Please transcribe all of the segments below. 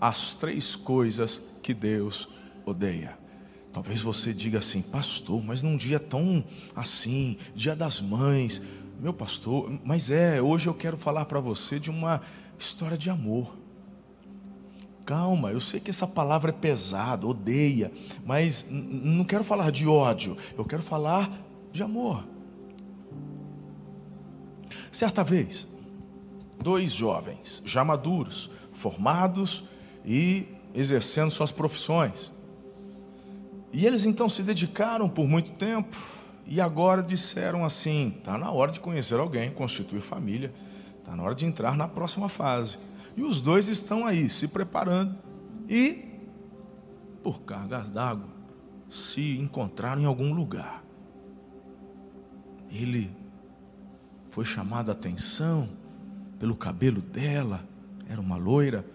as três coisas que Deus odeia. Talvez você diga assim, pastor, mas num dia tão assim, dia das mães, meu pastor, mas é, hoje eu quero falar para você de uma história de amor. Calma, eu sei que essa palavra é pesada, odeia, mas não quero falar de ódio, eu quero falar de amor. Certa vez, dois jovens, já maduros, formados e exercendo suas profissões, e eles então se dedicaram por muito tempo e agora disseram assim: está na hora de conhecer alguém, constituir família, está na hora de entrar na próxima fase. E os dois estão aí se preparando e, por cargas d'água, se encontraram em algum lugar. Ele foi chamado a atenção pelo cabelo dela, era uma loira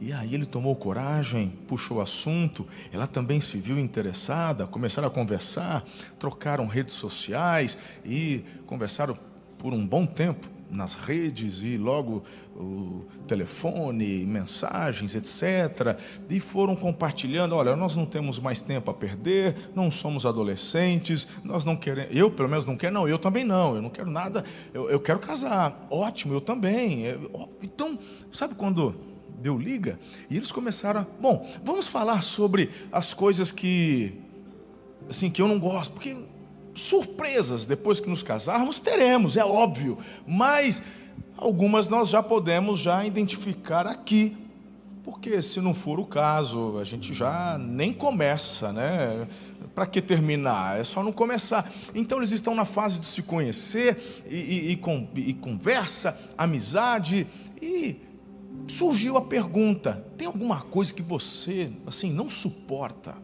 e aí ele tomou coragem, puxou o assunto, ela também se viu interessada, começaram a conversar, trocaram redes sociais e conversaram por um bom tempo nas redes e logo o telefone, mensagens, etc. E foram compartilhando: olha, nós não temos mais tempo a perder, não somos adolescentes, nós não queremos. Eu, pelo menos, não quero, não, eu também não, eu não quero nada, eu, eu quero casar. Ótimo, eu também. Então, sabe quando deu liga, e eles começaram, bom, vamos falar sobre as coisas que assim que eu não gosto, porque surpresas depois que nos casarmos teremos, é óbvio, mas algumas nós já podemos já identificar aqui. Porque se não for o caso, a gente já nem começa, né? Para que terminar? É só não começar. Então eles estão na fase de se conhecer e, e, e, e conversa, amizade e surgiu a pergunta: tem alguma coisa que você assim não suporta?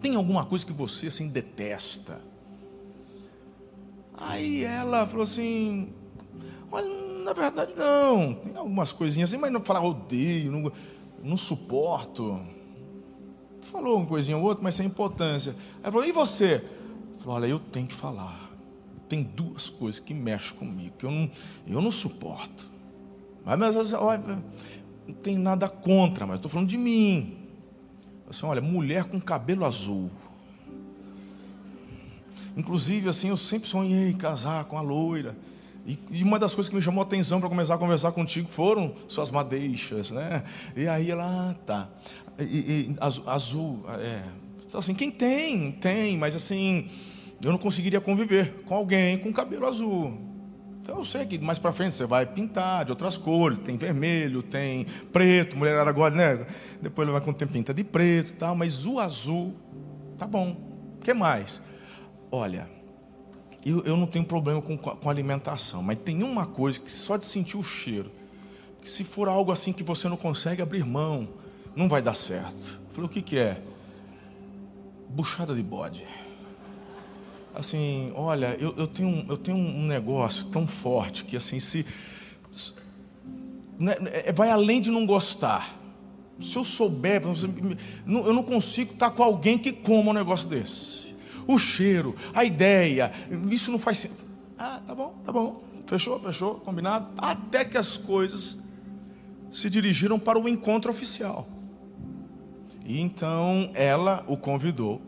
Tem alguma coisa que você assim detesta? Aí ela falou assim: olha, na verdade não, tem algumas coisinhas assim, mas não falar odeio, não, não suporto. Falou uma coisinha ou outra, mas sem importância. Aí falou: e você? Falou: olha, eu tenho que falar. Tem duas coisas que mexem comigo, que eu não, eu não suporto. Mas, mas olha, não tem nada contra, mas estou falando de mim. Assim, olha, mulher com cabelo azul. Inclusive, assim, eu sempre sonhei casar com a loira. E, e uma das coisas que me chamou a atenção para começar a conversar contigo foram suas madeixas, né? E aí ela, ah, tá. E, e, azul, azul, é. Assim, quem tem, tem, mas assim, eu não conseguiria conviver com alguém com cabelo azul. Então eu sei que mais para frente você vai pintar de outras cores, tem vermelho, tem preto, mulherada agora, né? Depois vai com o tempo pinta de preto, tal, mas o azul tá bom. O que mais? Olha, eu, eu não tenho problema com, com alimentação, mas tem uma coisa que só de sentir o cheiro, que se for algo assim que você não consegue abrir mão, não vai dar certo. Eu falei, o que, que é? Buchada de bode assim, olha, eu, eu, tenho, eu tenho um negócio tão forte que assim, se. Né, é, vai além de não gostar. Se eu souber, eu não consigo estar com alguém que coma um negócio desse. O cheiro, a ideia, isso não faz sentido. Ah, tá bom, tá bom. Fechou, fechou, combinado. Até que as coisas se dirigiram para o encontro oficial. E então ela o convidou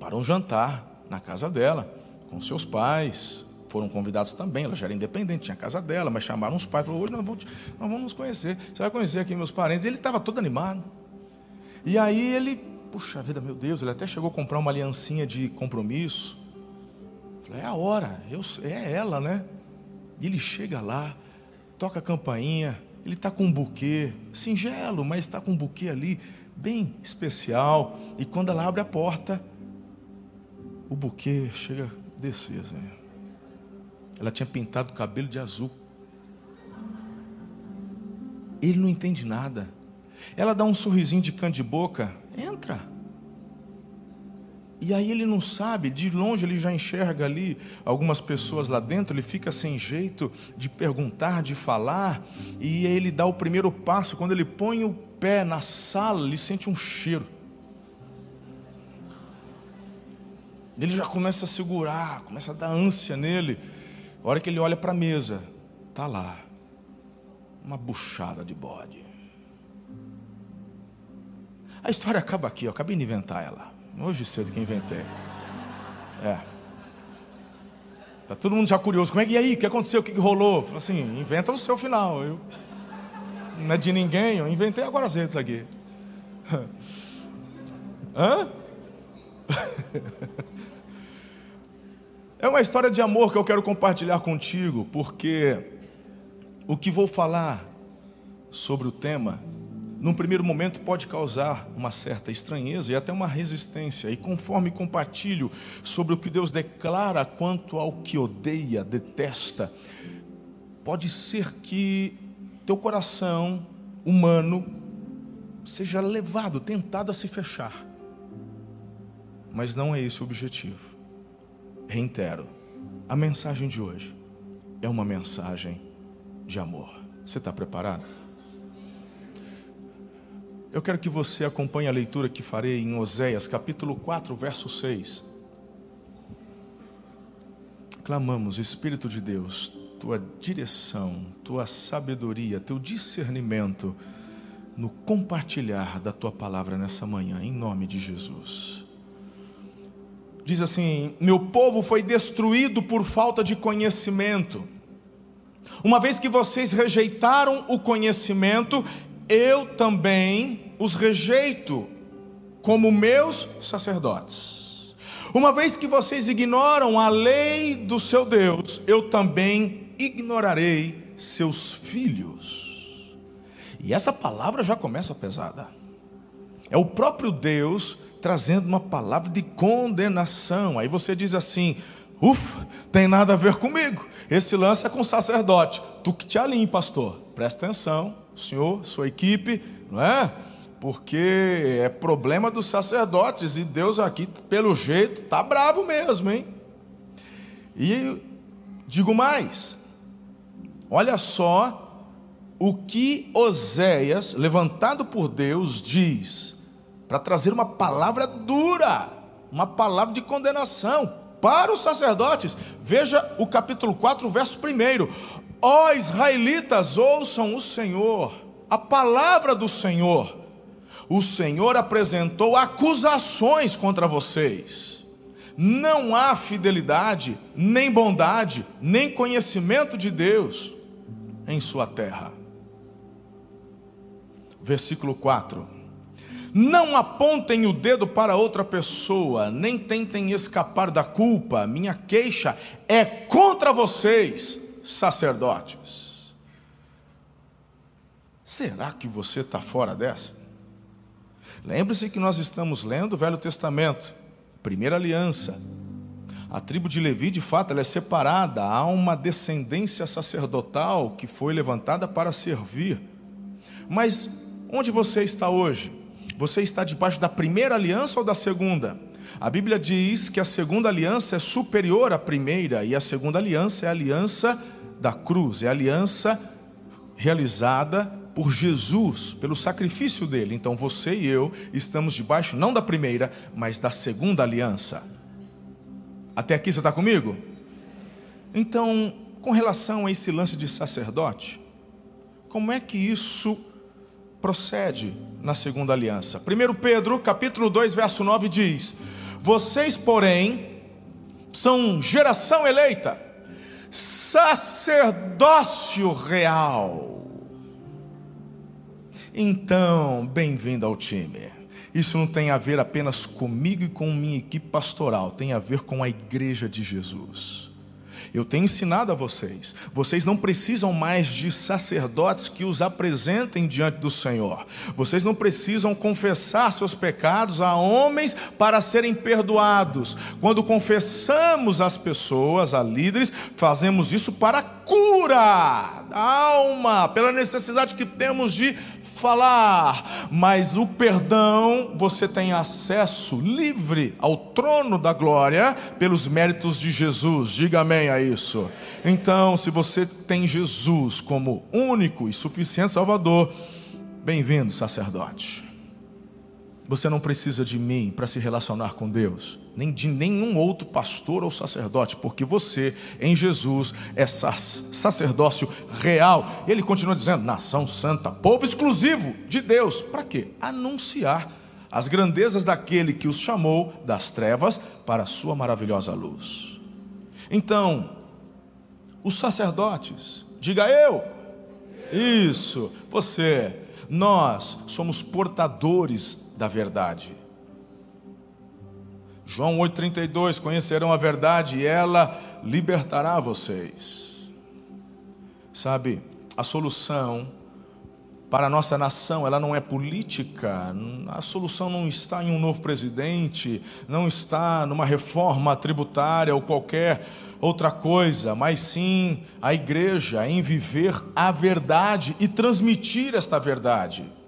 para um jantar na casa dela, com seus pais. Foram convidados também, ela já era independente, tinha a casa dela, mas chamaram os pais, falou, hoje nós vamos, nós vamos nos conhecer. Você vai conhecer aqui meus parentes. Ele estava todo animado. E aí ele, puxa vida, meu Deus, ele até chegou a comprar uma aliancinha de compromisso. Falei, é a hora, eu, é ela, né? E ele chega lá, toca a campainha, ele está com um buquê, singelo, mas está com um buquê ali, bem especial. E quando ela abre a porta, o buquê chega a descer. Assim. Ela tinha pintado o cabelo de azul. Ele não entende nada. Ela dá um sorrisinho de canto de boca. Entra. E aí ele não sabe, de longe ele já enxerga ali algumas pessoas lá dentro, ele fica sem jeito de perguntar, de falar, e ele dá o primeiro passo, quando ele põe o pé na sala, ele sente um cheiro. Ele já começa a segurar, começa a dar ânsia nele. A hora que ele olha para a mesa, tá lá uma buchada de bode. A história acaba aqui, eu acabei de inventar ela. Hoje cedo que inventei. É. Tá todo mundo já curioso. Como é que e aí? O que aconteceu? O que, que rolou? Falei assim, inventa o seu final. Eu, não é de ninguém, eu inventei agora as redes aqui. Hã? É uma história de amor que eu quero compartilhar contigo, porque o que vou falar sobre o tema, num primeiro momento pode causar uma certa estranheza e até uma resistência. E conforme compartilho sobre o que Deus declara quanto ao que odeia, detesta, pode ser que teu coração humano seja levado, tentado a se fechar. Mas não é esse o objetivo. Reitero, a mensagem de hoje é uma mensagem de amor. Você está preparado? Eu quero que você acompanhe a leitura que farei em Oséias, capítulo 4, verso 6. Clamamos, Espírito de Deus, tua direção, tua sabedoria, teu discernimento no compartilhar da tua palavra nessa manhã, em nome de Jesus diz assim: Meu povo foi destruído por falta de conhecimento. Uma vez que vocês rejeitaram o conhecimento, eu também os rejeito como meus sacerdotes. Uma vez que vocês ignoram a lei do seu Deus, eu também ignorarei seus filhos. E essa palavra já começa pesada. É o próprio Deus trazendo uma palavra de condenação. Aí você diz assim: ufa, tem nada a ver comigo. Esse lance é com o sacerdote. Tu que te alinhe, pastor. Presta atenção, senhor, sua equipe, não é? Porque é problema dos sacerdotes e Deus aqui, pelo jeito, tá bravo mesmo, hein? E digo mais: olha só o que Oséias, levantado por Deus, diz para trazer uma palavra dura, uma palavra de condenação para os sacerdotes. Veja o capítulo 4, verso 1. Ó israelitas, ouçam o Senhor, a palavra do Senhor. O Senhor apresentou acusações contra vocês. Não há fidelidade, nem bondade, nem conhecimento de Deus em sua terra. Versículo 4 não apontem o dedo para outra pessoa, nem tentem escapar da culpa. Minha queixa é contra vocês, sacerdotes. Será que você está fora dessa? Lembre-se que nós estamos lendo o Velho Testamento, primeira aliança. A tribo de Levi, de fato, ela é separada, há uma descendência sacerdotal que foi levantada para servir. Mas onde você está hoje? Você está debaixo da primeira aliança ou da segunda? A Bíblia diz que a segunda aliança é superior à primeira, e a segunda aliança é a aliança da cruz, é a aliança realizada por Jesus, pelo sacrifício dele. Então você e eu estamos debaixo não da primeira, mas da segunda aliança. Até aqui você está comigo? Então, com relação a esse lance de sacerdote, como é que isso procede na segunda aliança. 1 Pedro, capítulo 2, verso 9 diz: Vocês, porém, são geração eleita, sacerdócio real. Então, bem-vindo ao time. Isso não tem a ver apenas comigo e com minha equipe pastoral, tem a ver com a igreja de Jesus. Eu tenho ensinado a vocês. Vocês não precisam mais de sacerdotes que os apresentem diante do Senhor. Vocês não precisam confessar seus pecados a homens para serem perdoados. Quando confessamos as pessoas, a líderes, fazemos isso para cura da alma, pela necessidade que temos de falar, mas o perdão, você tem acesso livre ao trono da glória pelos méritos de Jesus. Diga amém a isso. Então, se você tem Jesus como único e suficiente Salvador, bem-vindo, sacerdote. Você não precisa de mim para se relacionar com Deus, nem de nenhum outro pastor ou sacerdote, porque você, em Jesus, é sacerdócio real. Ele continua dizendo: nação santa, povo exclusivo de Deus. Para quê? Anunciar as grandezas daquele que os chamou das trevas para a sua maravilhosa luz. Então, os sacerdotes, diga eu, isso, você, nós somos portadores da verdade. João 8,32: Conhecerão a verdade e ela libertará vocês. Sabe, a solução para a nossa nação, ela não é política, a solução não está em um novo presidente, não está numa reforma tributária ou qualquer outra coisa, mas sim a igreja em viver a verdade e transmitir esta verdade.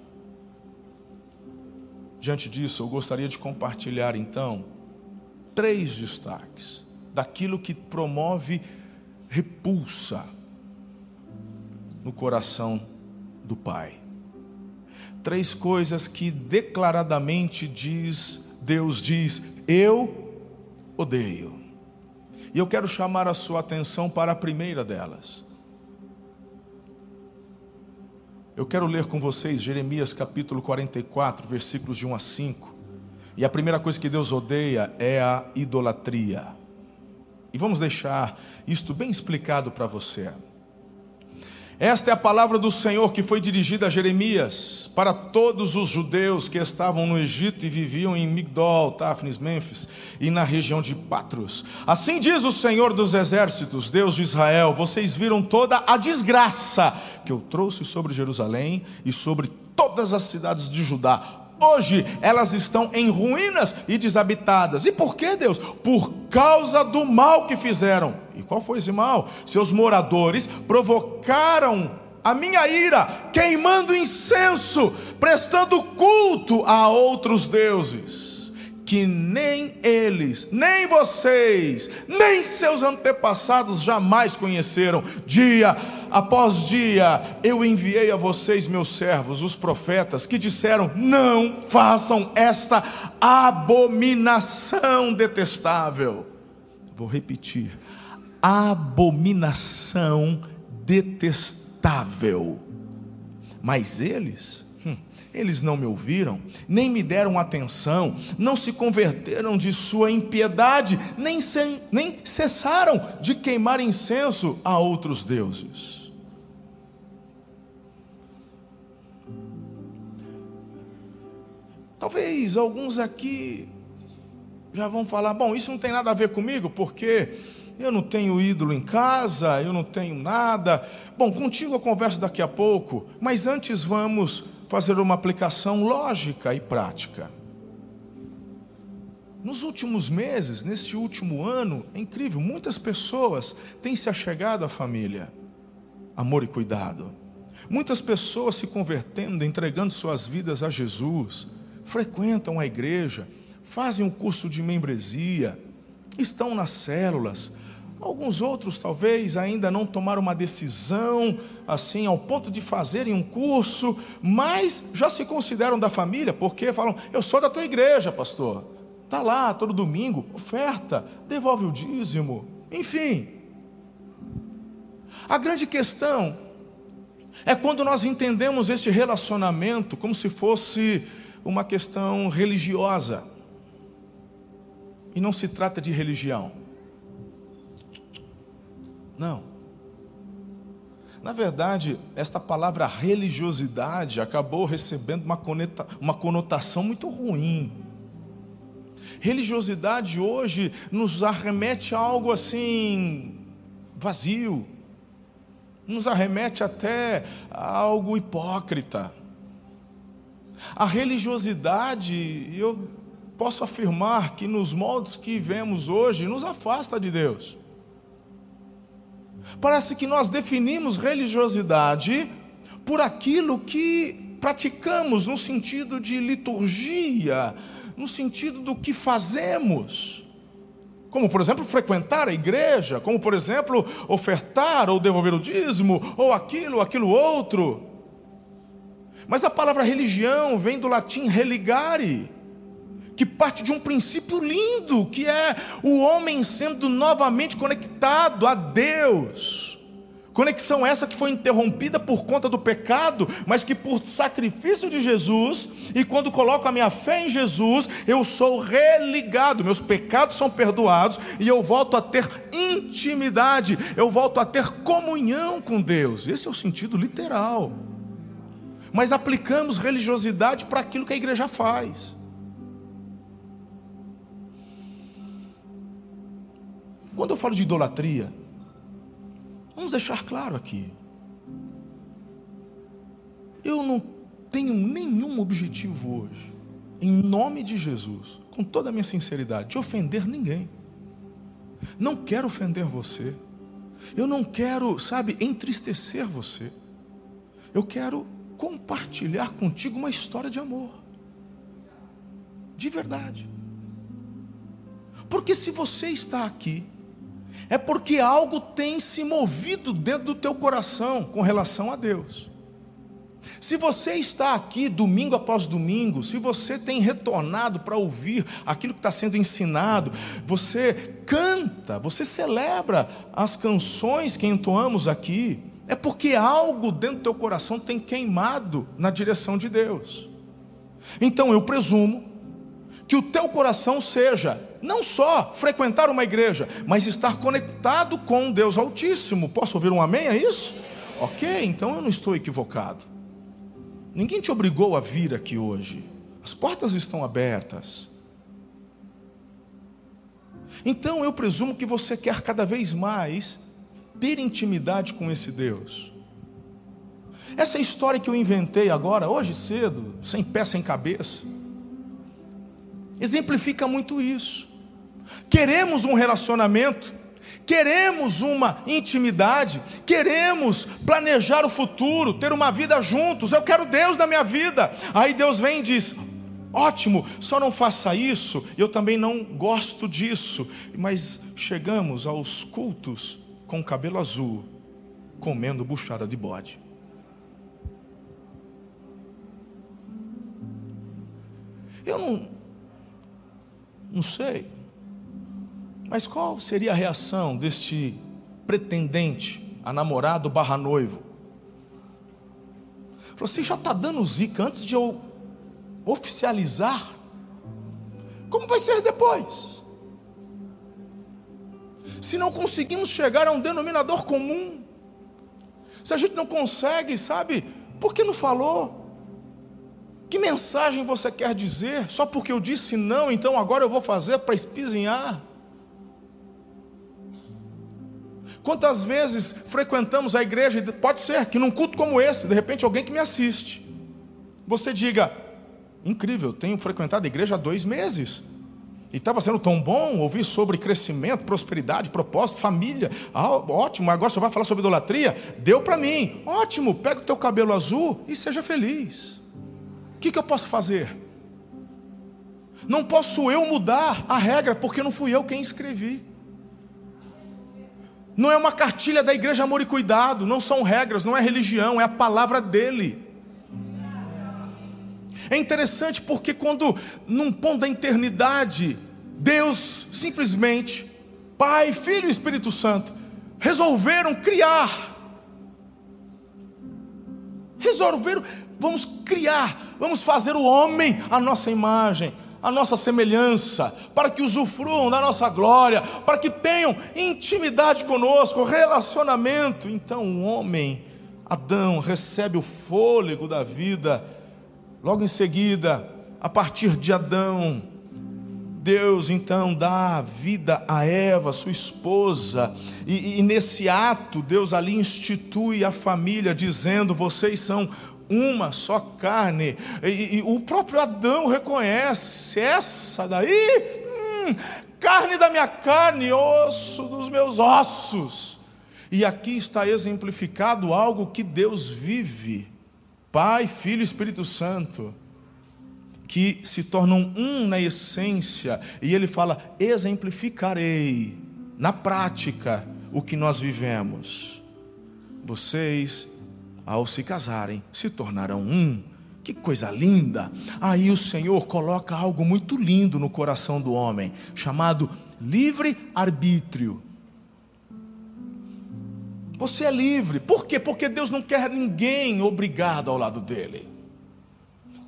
Diante disso, eu gostaria de compartilhar então três destaques daquilo que promove repulsa no coração do Pai. Três coisas que declaradamente diz, Deus diz, eu odeio. E eu quero chamar a sua atenção para a primeira delas. Eu quero ler com vocês Jeremias capítulo 44, versículos de 1 a 5. E a primeira coisa que Deus odeia é a idolatria. E vamos deixar isto bem explicado para você. Esta é a palavra do Senhor que foi dirigida a Jeremias para todos os judeus que estavam no Egito e viviam em Migdol, Tafnis, Mênfis e na região de Patros. Assim diz o Senhor dos exércitos, Deus de Israel: vocês viram toda a desgraça que eu trouxe sobre Jerusalém e sobre todas as cidades de Judá Hoje elas estão em ruínas e desabitadas. E por que, Deus? Por causa do mal que fizeram. E qual foi esse mal? Seus moradores provocaram a minha ira, queimando incenso, prestando culto a outros deuses que nem eles, nem vocês, nem seus antepassados jamais conheceram. Dia após dia, eu enviei a vocês, meus servos, os profetas, que disseram: não façam esta abominação detestável. Vou repetir: abominação detestável. Mas eles eles não me ouviram, nem me deram atenção, não se converteram de sua impiedade, nem, sem, nem cessaram de queimar incenso a outros deuses. Talvez alguns aqui já vão falar: bom, isso não tem nada a ver comigo, porque eu não tenho ídolo em casa, eu não tenho nada. Bom, contigo eu converso daqui a pouco, mas antes vamos fazer uma aplicação lógica e prática. Nos últimos meses, neste último ano, é incrível, muitas pessoas têm se achegado à família. Amor e cuidado. Muitas pessoas se convertendo, entregando suas vidas a Jesus, frequentam a igreja, fazem um curso de membresia, estão nas células, Alguns outros talvez ainda não tomaram uma decisão assim ao ponto de fazerem um curso, mas já se consideram da família, porque falam: "Eu sou da tua igreja, pastor". Tá lá todo domingo, oferta, devolve o dízimo, enfim. A grande questão é quando nós entendemos este relacionamento como se fosse uma questão religiosa. E não se trata de religião. Não. Na verdade, esta palavra religiosidade acabou recebendo uma, coneta, uma conotação muito ruim. Religiosidade hoje nos arremete a algo assim vazio, nos arremete até a algo hipócrita. A religiosidade, eu posso afirmar que nos moldes que vemos hoje, nos afasta de Deus. Parece que nós definimos religiosidade por aquilo que praticamos, no sentido de liturgia, no sentido do que fazemos. Como, por exemplo, frequentar a igreja, como, por exemplo, ofertar ou devolver o dízimo, ou aquilo, aquilo outro. Mas a palavra religião vem do latim religare, que parte de um princípio lindo, que é o homem sendo novamente conectado a Deus, Conexão essa que foi interrompida por conta do pecado, mas que por sacrifício de Jesus, e quando coloco a minha fé em Jesus, eu sou religado, meus pecados são perdoados e eu volto a ter intimidade, eu volto a ter comunhão com Deus. Esse é o sentido literal. Mas aplicamos religiosidade para aquilo que a igreja faz. Quando eu falo de idolatria, Vamos deixar claro aqui. Eu não tenho nenhum objetivo hoje, em nome de Jesus, com toda a minha sinceridade, de ofender ninguém. Não quero ofender você. Eu não quero, sabe, entristecer você. Eu quero compartilhar contigo uma história de amor. De verdade. Porque se você está aqui é porque algo tem se movido dentro do teu coração com relação a Deus. Se você está aqui domingo após domingo, se você tem retornado para ouvir aquilo que está sendo ensinado, você canta, você celebra as canções que entoamos aqui, é porque algo dentro do teu coração tem queimado na direção de Deus. Então eu presumo que o teu coração seja não só frequentar uma igreja, mas estar conectado com Deus Altíssimo. Posso ouvir um amém a isso? Ok, então eu não estou equivocado. Ninguém te obrigou a vir aqui hoje. As portas estão abertas. Então eu presumo que você quer cada vez mais ter intimidade com esse Deus. Essa história que eu inventei agora, hoje cedo, sem pé, sem cabeça, exemplifica muito isso. Queremos um relacionamento, queremos uma intimidade, queremos planejar o futuro, ter uma vida juntos. Eu quero Deus na minha vida. Aí Deus vem e diz: Ótimo, só não faça isso. Eu também não gosto disso. Mas chegamos aos cultos com cabelo azul, comendo buchada de bode. Eu não, não sei. Mas qual seria a reação deste pretendente a namorado barra noivo? Você já está dando zica antes de eu oficializar? Como vai ser depois? Se não conseguimos chegar a um denominador comum, se a gente não consegue, sabe, por que não falou? Que mensagem você quer dizer? Só porque eu disse não, então agora eu vou fazer para espizinhar? Quantas vezes frequentamos a igreja, pode ser que num culto como esse, de repente alguém que me assiste, você diga: incrível, tenho frequentado a igreja há dois meses, e estava sendo tão bom ouvir sobre crescimento, prosperidade, propósito, família. Ah, ótimo, agora você vai falar sobre idolatria? Deu para mim. Ótimo, pega o teu cabelo azul e seja feliz. O que, que eu posso fazer? Não posso eu mudar a regra, porque não fui eu quem escrevi. Não é uma cartilha da igreja Amor e Cuidado, não são regras, não é religião, é a palavra dele. É interessante porque quando num ponto da eternidade, Deus simplesmente, Pai, Filho e Espírito Santo, resolveram criar. Resolveram, vamos criar, vamos fazer o homem a nossa imagem a nossa semelhança, para que usufruam da nossa glória, para que tenham intimidade conosco, relacionamento. Então o homem, Adão, recebe o fôlego da vida, logo em seguida, a partir de Adão, Deus então dá vida a Eva, sua esposa, e, e, nesse ato Deus ali institui a família, dizendo: vocês são uma só carne. E, e, o próprio Adão reconhece: essa daí, hum, carne da minha carne, osso dos meus ossos. E aqui está exemplificado algo que Deus vive, Pai, Filho e Espírito Santo, que se tornam um na essência, e ele fala: exemplificarei na prática o que nós vivemos. Vocês ao se casarem, se tornarão um. Que coisa linda! Aí o Senhor coloca algo muito lindo no coração do homem, chamado livre-arbítrio. Você é livre. Por quê? Porque Deus não quer ninguém obrigado ao lado dele.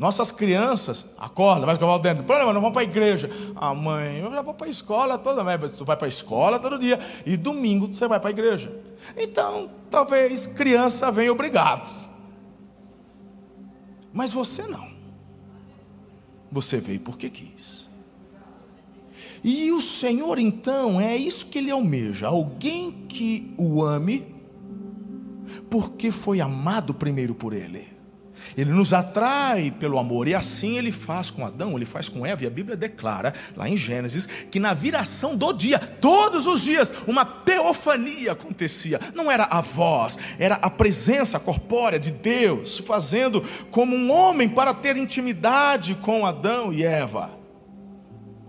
Nossas crianças acordam, vai escovar o dente. Problema, não vão para a igreja. Ah, mãe, eu já vou para a escola toda vez. Você vai para a escola todo dia. E domingo você vai para a igreja. Então, talvez criança venha obrigado. Mas você não. Você veio porque quis. E o Senhor, então, é isso que Ele almeja: alguém que o ame, porque foi amado primeiro por Ele. Ele nos atrai pelo amor, e assim ele faz com Adão, ele faz com Eva, e a Bíblia declara, lá em Gênesis, que na viração do dia, todos os dias, uma teofania acontecia. Não era a voz, era a presença corpórea de Deus, fazendo como um homem para ter intimidade com Adão e Eva.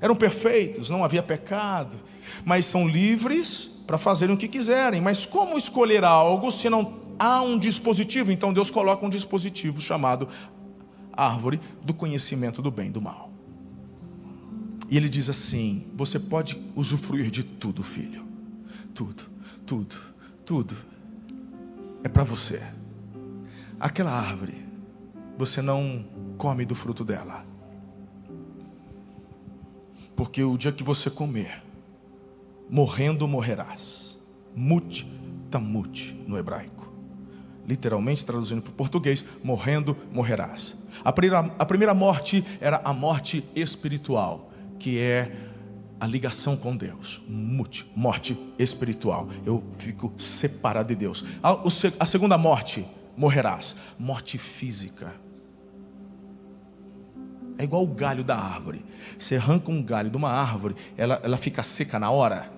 Eram perfeitos, não havia pecado, mas são livres para fazerem o que quiserem. Mas como escolher algo se não há um dispositivo, então Deus coloca um dispositivo chamado árvore do conhecimento do bem e do mal. E ele diz assim: você pode usufruir de tudo, filho. Tudo, tudo, tudo. É para você. Aquela árvore, você não come do fruto dela. Porque o dia que você comer, morrendo morrerás. Mut tamut no hebraico literalmente traduzindo para o português, morrendo morrerás. A primeira, a primeira morte era a morte espiritual, que é a ligação com Deus, morte, espiritual. Eu fico separado de Deus. A, a segunda morte, morrerás, morte física. É igual o galho da árvore. Você arranca um galho de uma árvore, ela, ela fica seca na hora?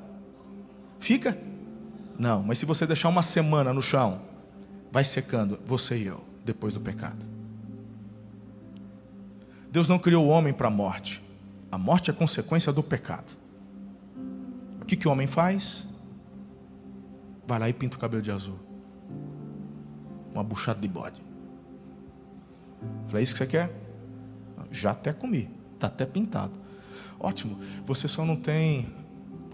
Fica? Não, mas se você deixar uma semana no chão, vai secando você e eu depois do pecado. Deus não criou o homem para a morte. A morte é consequência do pecado. O que, que o homem faz? Vai lá e pinta o cabelo de azul. Uma buchada de bode. Falei, é isso que você quer? Já até comi. Está até pintado. Ótimo. Você só não tem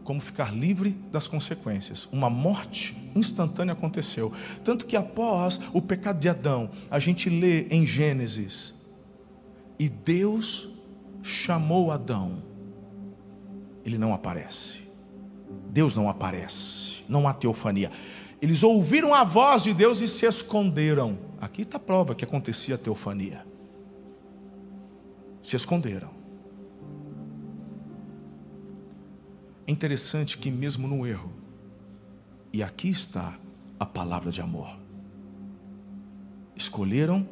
como ficar livre das consequências. Uma morte instantânea aconteceu. Tanto que após o pecado de Adão, a gente lê em Gênesis, e Deus chamou Adão. Ele não aparece. Deus não aparece. Não há teofania. Eles ouviram a voz de Deus e se esconderam. Aqui está a prova que acontecia a teofania. Se esconderam. É interessante que, mesmo no erro, e aqui está a palavra de amor, escolheram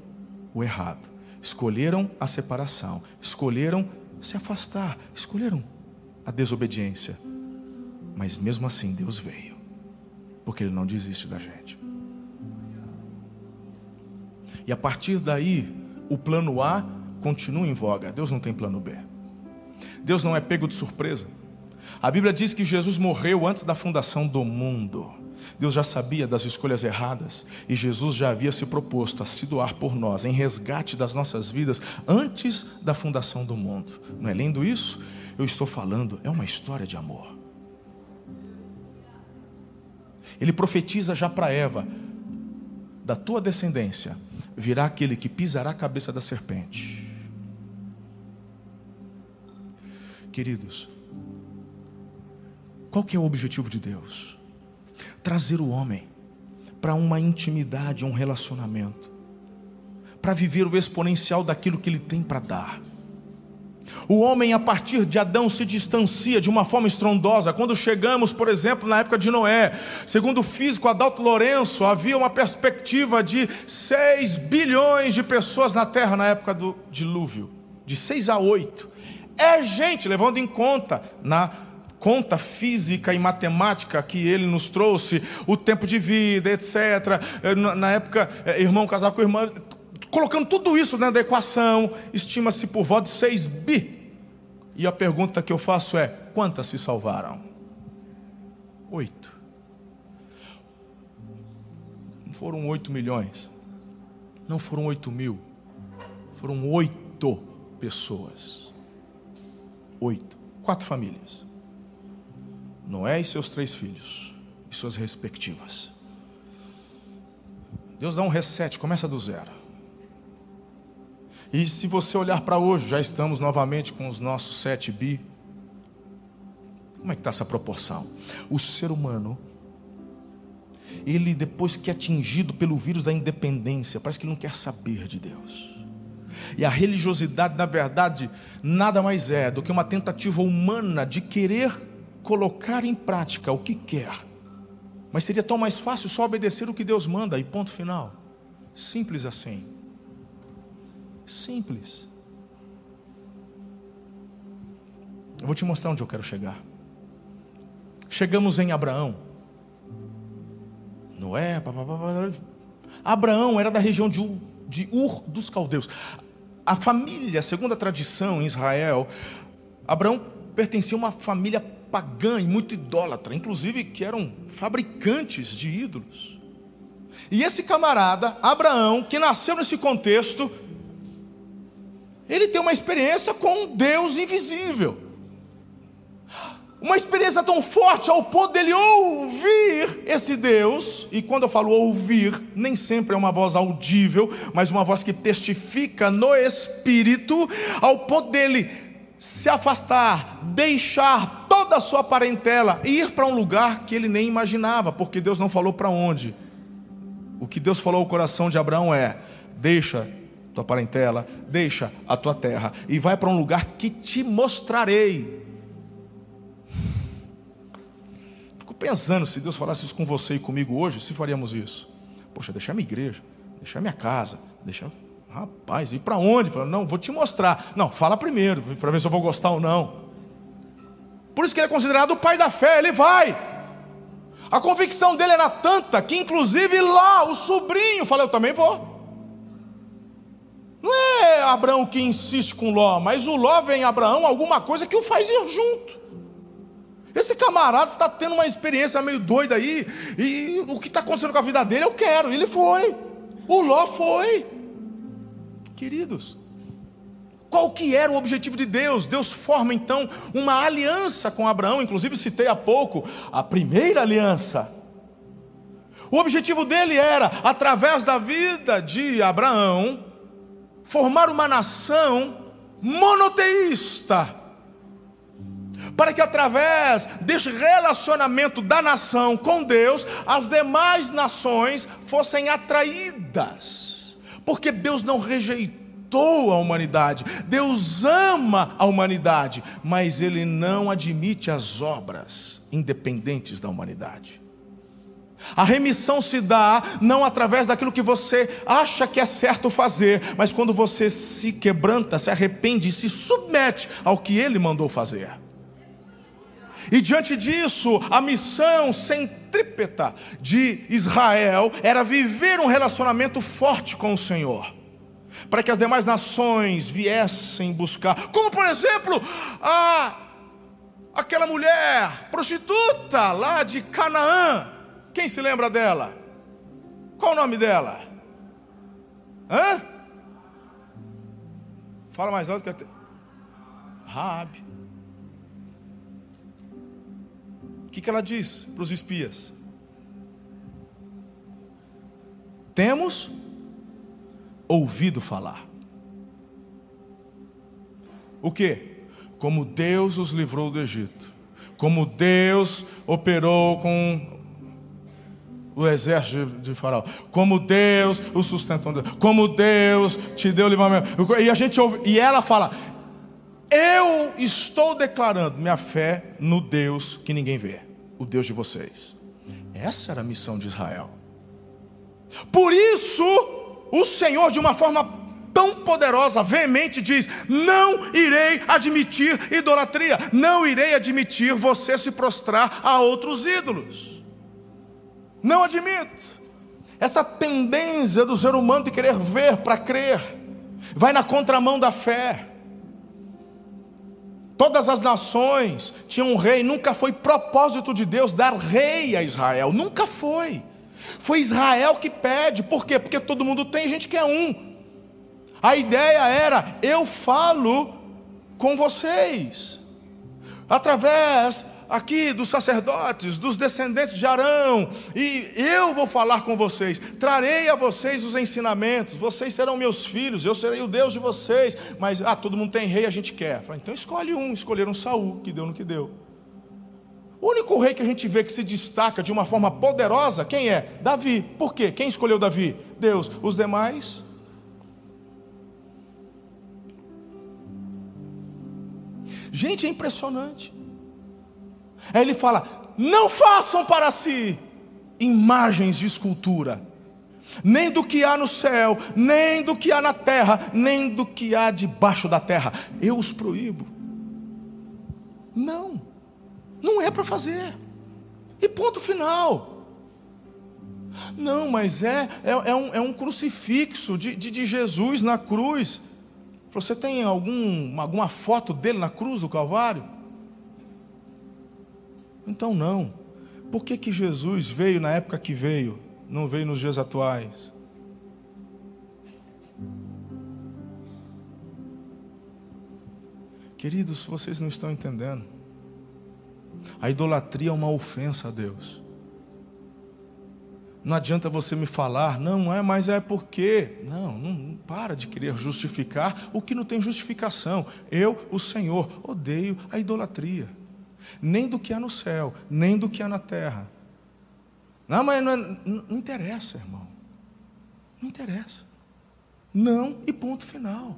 o errado, escolheram a separação, escolheram se afastar, escolheram a desobediência, mas mesmo assim Deus veio, porque Ele não desiste da gente. E a partir daí, o plano A continua em voga. Deus não tem plano B. Deus não é pego de surpresa. A Bíblia diz que Jesus morreu antes da fundação do mundo. Deus já sabia das escolhas erradas e Jesus já havia se proposto a se doar por nós, em resgate das nossas vidas, antes da fundação do mundo. Não é lindo isso? Eu estou falando, é uma história de amor. Ele profetiza já para Eva: da tua descendência virá aquele que pisará a cabeça da serpente. Queridos, qual que é o objetivo de Deus? Trazer o homem para uma intimidade, um relacionamento, para viver o exponencial daquilo que ele tem para dar. O homem, a partir de Adão, se distancia de uma forma estrondosa. Quando chegamos, por exemplo, na época de Noé, segundo o físico Adalto Lourenço, havia uma perspectiva de 6 bilhões de pessoas na Terra na época do dilúvio de 6 a 8. É gente, levando em conta na conta física e matemática que ele nos trouxe, o tempo de vida, etc. Eh, na época, eh, irmão casava com irmã, colocando tudo isso dentro da equação, estima-se por volta de 6 bi. E a pergunta que eu faço é: quantas se salvaram? Oito. Não foram oito milhões, não foram oito mil, foram oito pessoas. Oito. Quatro famílias. Noé e seus três filhos, e suas respectivas. Deus dá um reset, começa do zero. E se você olhar para hoje, já estamos novamente com os nossos 7 bi. Como é que está essa proporção? O ser humano, ele depois que é atingido pelo vírus da independência, parece que ele não quer saber de Deus. E a religiosidade, na verdade, nada mais é do que uma tentativa humana de querer colocar em prática o que quer. Mas seria tão mais fácil só obedecer o que Deus manda e ponto final. Simples assim. Simples. Eu vou te mostrar onde eu quero chegar. Chegamos em Abraão. Noé, papapá. Abraão era da região de Ur, de Ur dos Caldeus. A família, segundo a tradição em Israel, Abraão pertencia a uma família pagã e muito idólatra, inclusive que eram fabricantes de ídolos. E esse camarada, Abraão, que nasceu nesse contexto, ele tem uma experiência com um Deus invisível. Uma experiência tão forte ao ponto dele ouvir esse Deus, e quando eu falo ouvir, nem sempre é uma voz audível, mas uma voz que testifica no espírito, ao ponto dele se afastar, deixar toda a sua parentela e ir para um lugar que ele nem imaginava, porque Deus não falou para onde. O que Deus falou ao coração de Abraão é: deixa tua parentela, deixa a tua terra e vai para um lugar que te mostrarei. Fico pensando se Deus falasse isso com você e comigo hoje, se faríamos isso. Poxa, deixar minha igreja, deixar minha casa, deixar Rapaz, e para onde? Não, vou te mostrar. Não, fala primeiro, para ver se eu vou gostar ou não. Por isso que ele é considerado o pai da fé, ele vai. A convicção dele era tanta que, inclusive, lá o sobrinho falou: Eu também vou. Não é Abraão que insiste com Ló, mas o Ló vem em Abraão alguma coisa que o faz ir junto. Esse camarada está tendo uma experiência meio doida aí, e o que está acontecendo com a vida dele eu quero. Ele foi. O Ló foi. Queridos, qual que era o objetivo de Deus? Deus forma então uma aliança com Abraão, inclusive citei há pouco a primeira aliança. O objetivo dele era, através da vida de Abraão, formar uma nação monoteísta. Para que através deste relacionamento da nação com Deus, as demais nações fossem atraídas porque Deus não rejeitou a humanidade, Deus ama a humanidade, mas Ele não admite as obras independentes da humanidade. A remissão se dá não através daquilo que você acha que é certo fazer, mas quando você se quebranta, se arrepende e se submete ao que ele mandou fazer. E diante disso, a missão centrípeta de Israel era viver um relacionamento forte com o Senhor, para que as demais nações viessem buscar, como por exemplo, a aquela mulher prostituta lá de Canaã. Quem se lembra dela? Qual o nome dela? Hã? Fala mais alto que até. Rabi. O que, que ela diz para os espias? Temos ouvido falar. O que? Como Deus os livrou do Egito, como Deus operou com o exército de Faraó, como Deus o sustentou, como Deus te deu o livramento. E a gente ouve, e ela fala: eu estou declarando minha fé no Deus que ninguém vê, o Deus de vocês. Essa era a missão de Israel. Por isso, o Senhor, de uma forma tão poderosa, veemente, diz: Não irei admitir idolatria, não irei admitir você se prostrar a outros ídolos. Não admito. Essa tendência do ser humano de querer ver para crer, vai na contramão da fé. Todas as nações tinham um rei, nunca foi propósito de Deus dar rei a Israel, nunca foi. Foi Israel que pede, por quê? Porque todo mundo tem, gente que é um. A ideia era: eu falo com vocês, através aqui dos sacerdotes, dos descendentes de Arão, e eu vou falar com vocês, trarei a vocês os ensinamentos, vocês serão meus filhos, eu serei o Deus de vocês, mas ah, todo mundo tem rei, a gente quer. Então escolhe um, escolheram Saul, que deu no que deu. O único rei que a gente vê que se destaca de uma forma poderosa, quem é? Davi. Por quê? Quem escolheu Davi? Deus. Os demais Gente, é impressionante. Aí ele fala: não façam para si imagens de escultura, nem do que há no céu, nem do que há na terra, nem do que há debaixo da terra. Eu os proíbo. Não, não é para fazer. E ponto final. Não, mas é, é, é, um, é um crucifixo de, de, de Jesus na cruz. Você tem algum, alguma foto dele na cruz do Calvário? Então não. Por que, que Jesus veio na época que veio, não veio nos dias atuais? Queridos, vocês não estão entendendo. A idolatria é uma ofensa a Deus. Não adianta você me falar, não é, mas é porque. Não, não, não, para de querer justificar o que não tem justificação. Eu, o Senhor, odeio a idolatria. Nem do que há no céu, nem do que há na terra. Não, mas não, não, não interessa, irmão. Não interessa. Não e ponto final.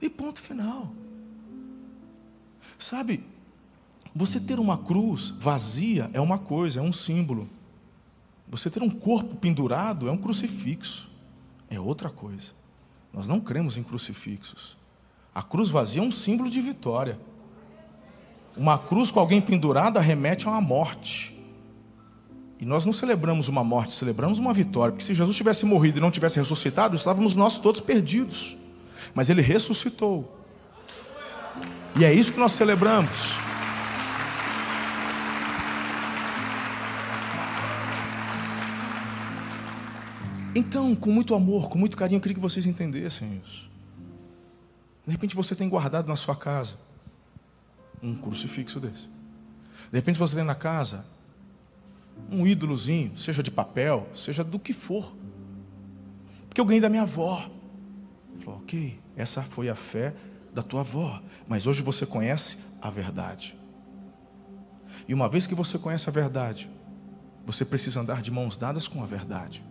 E ponto final. Sabe, você ter uma cruz vazia é uma coisa, é um símbolo. Você ter um corpo pendurado é um crucifixo, é outra coisa. Nós não cremos em crucifixos. A cruz vazia é um símbolo de vitória. Uma cruz com alguém pendurada remete a uma morte. E nós não celebramos uma morte, celebramos uma vitória. Porque se Jesus tivesse morrido e não tivesse ressuscitado, estávamos nós todos perdidos. Mas ele ressuscitou. E é isso que nós celebramos. Então, com muito amor, com muito carinho, eu queria que vocês entendessem isso. De repente você tem guardado na sua casa um crucifixo desse. De repente você tem na casa um ídolozinho, seja de papel, seja do que for. Porque eu ganhei da minha avó. Falou, ok, essa foi a fé da tua avó. Mas hoje você conhece a verdade. E uma vez que você conhece a verdade, você precisa andar de mãos dadas com a verdade.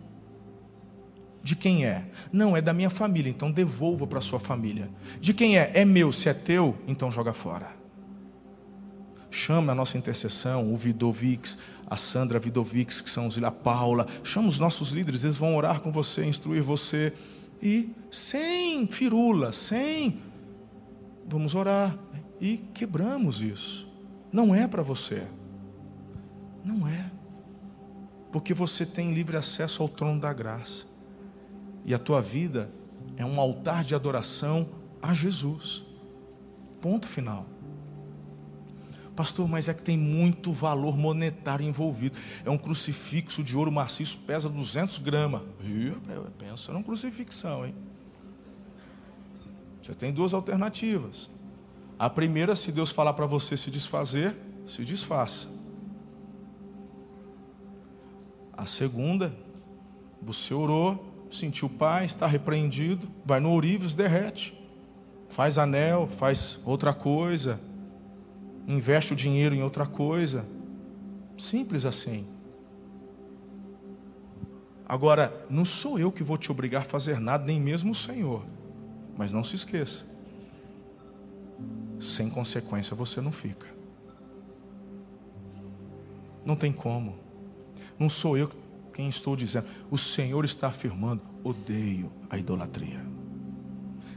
De quem é? Não, é da minha família, então devolva para sua família. De quem é? É meu, se é teu, então joga fora. Chama a nossa intercessão, o Vidovics, a Sandra Vidovics, que são os a Paula. Chama os nossos líderes, eles vão orar com você, instruir você. E sem firula, sem. Vamos orar. E quebramos isso. Não é para você. Não é. Porque você tem livre acesso ao trono da graça e a tua vida é um altar de adoração a Jesus. Ponto final. Pastor, mas é que tem muito valor monetário envolvido. É um crucifixo de ouro maciço, pesa 200 gramas. Pensa num crucifixão, hein? Você tem duas alternativas. A primeira, se Deus falar para você se desfazer, se desfaça. A segunda, você orou, sentiu paz, está repreendido, vai no ourives, derrete. Faz anel, faz outra coisa, investe o dinheiro em outra coisa. Simples assim. Agora, não sou eu que vou te obrigar a fazer nada, nem mesmo o Senhor. Mas não se esqueça: sem consequência você não fica. Não tem como. Não sou eu que quem estou dizendo. O Senhor está afirmando: odeio a idolatria.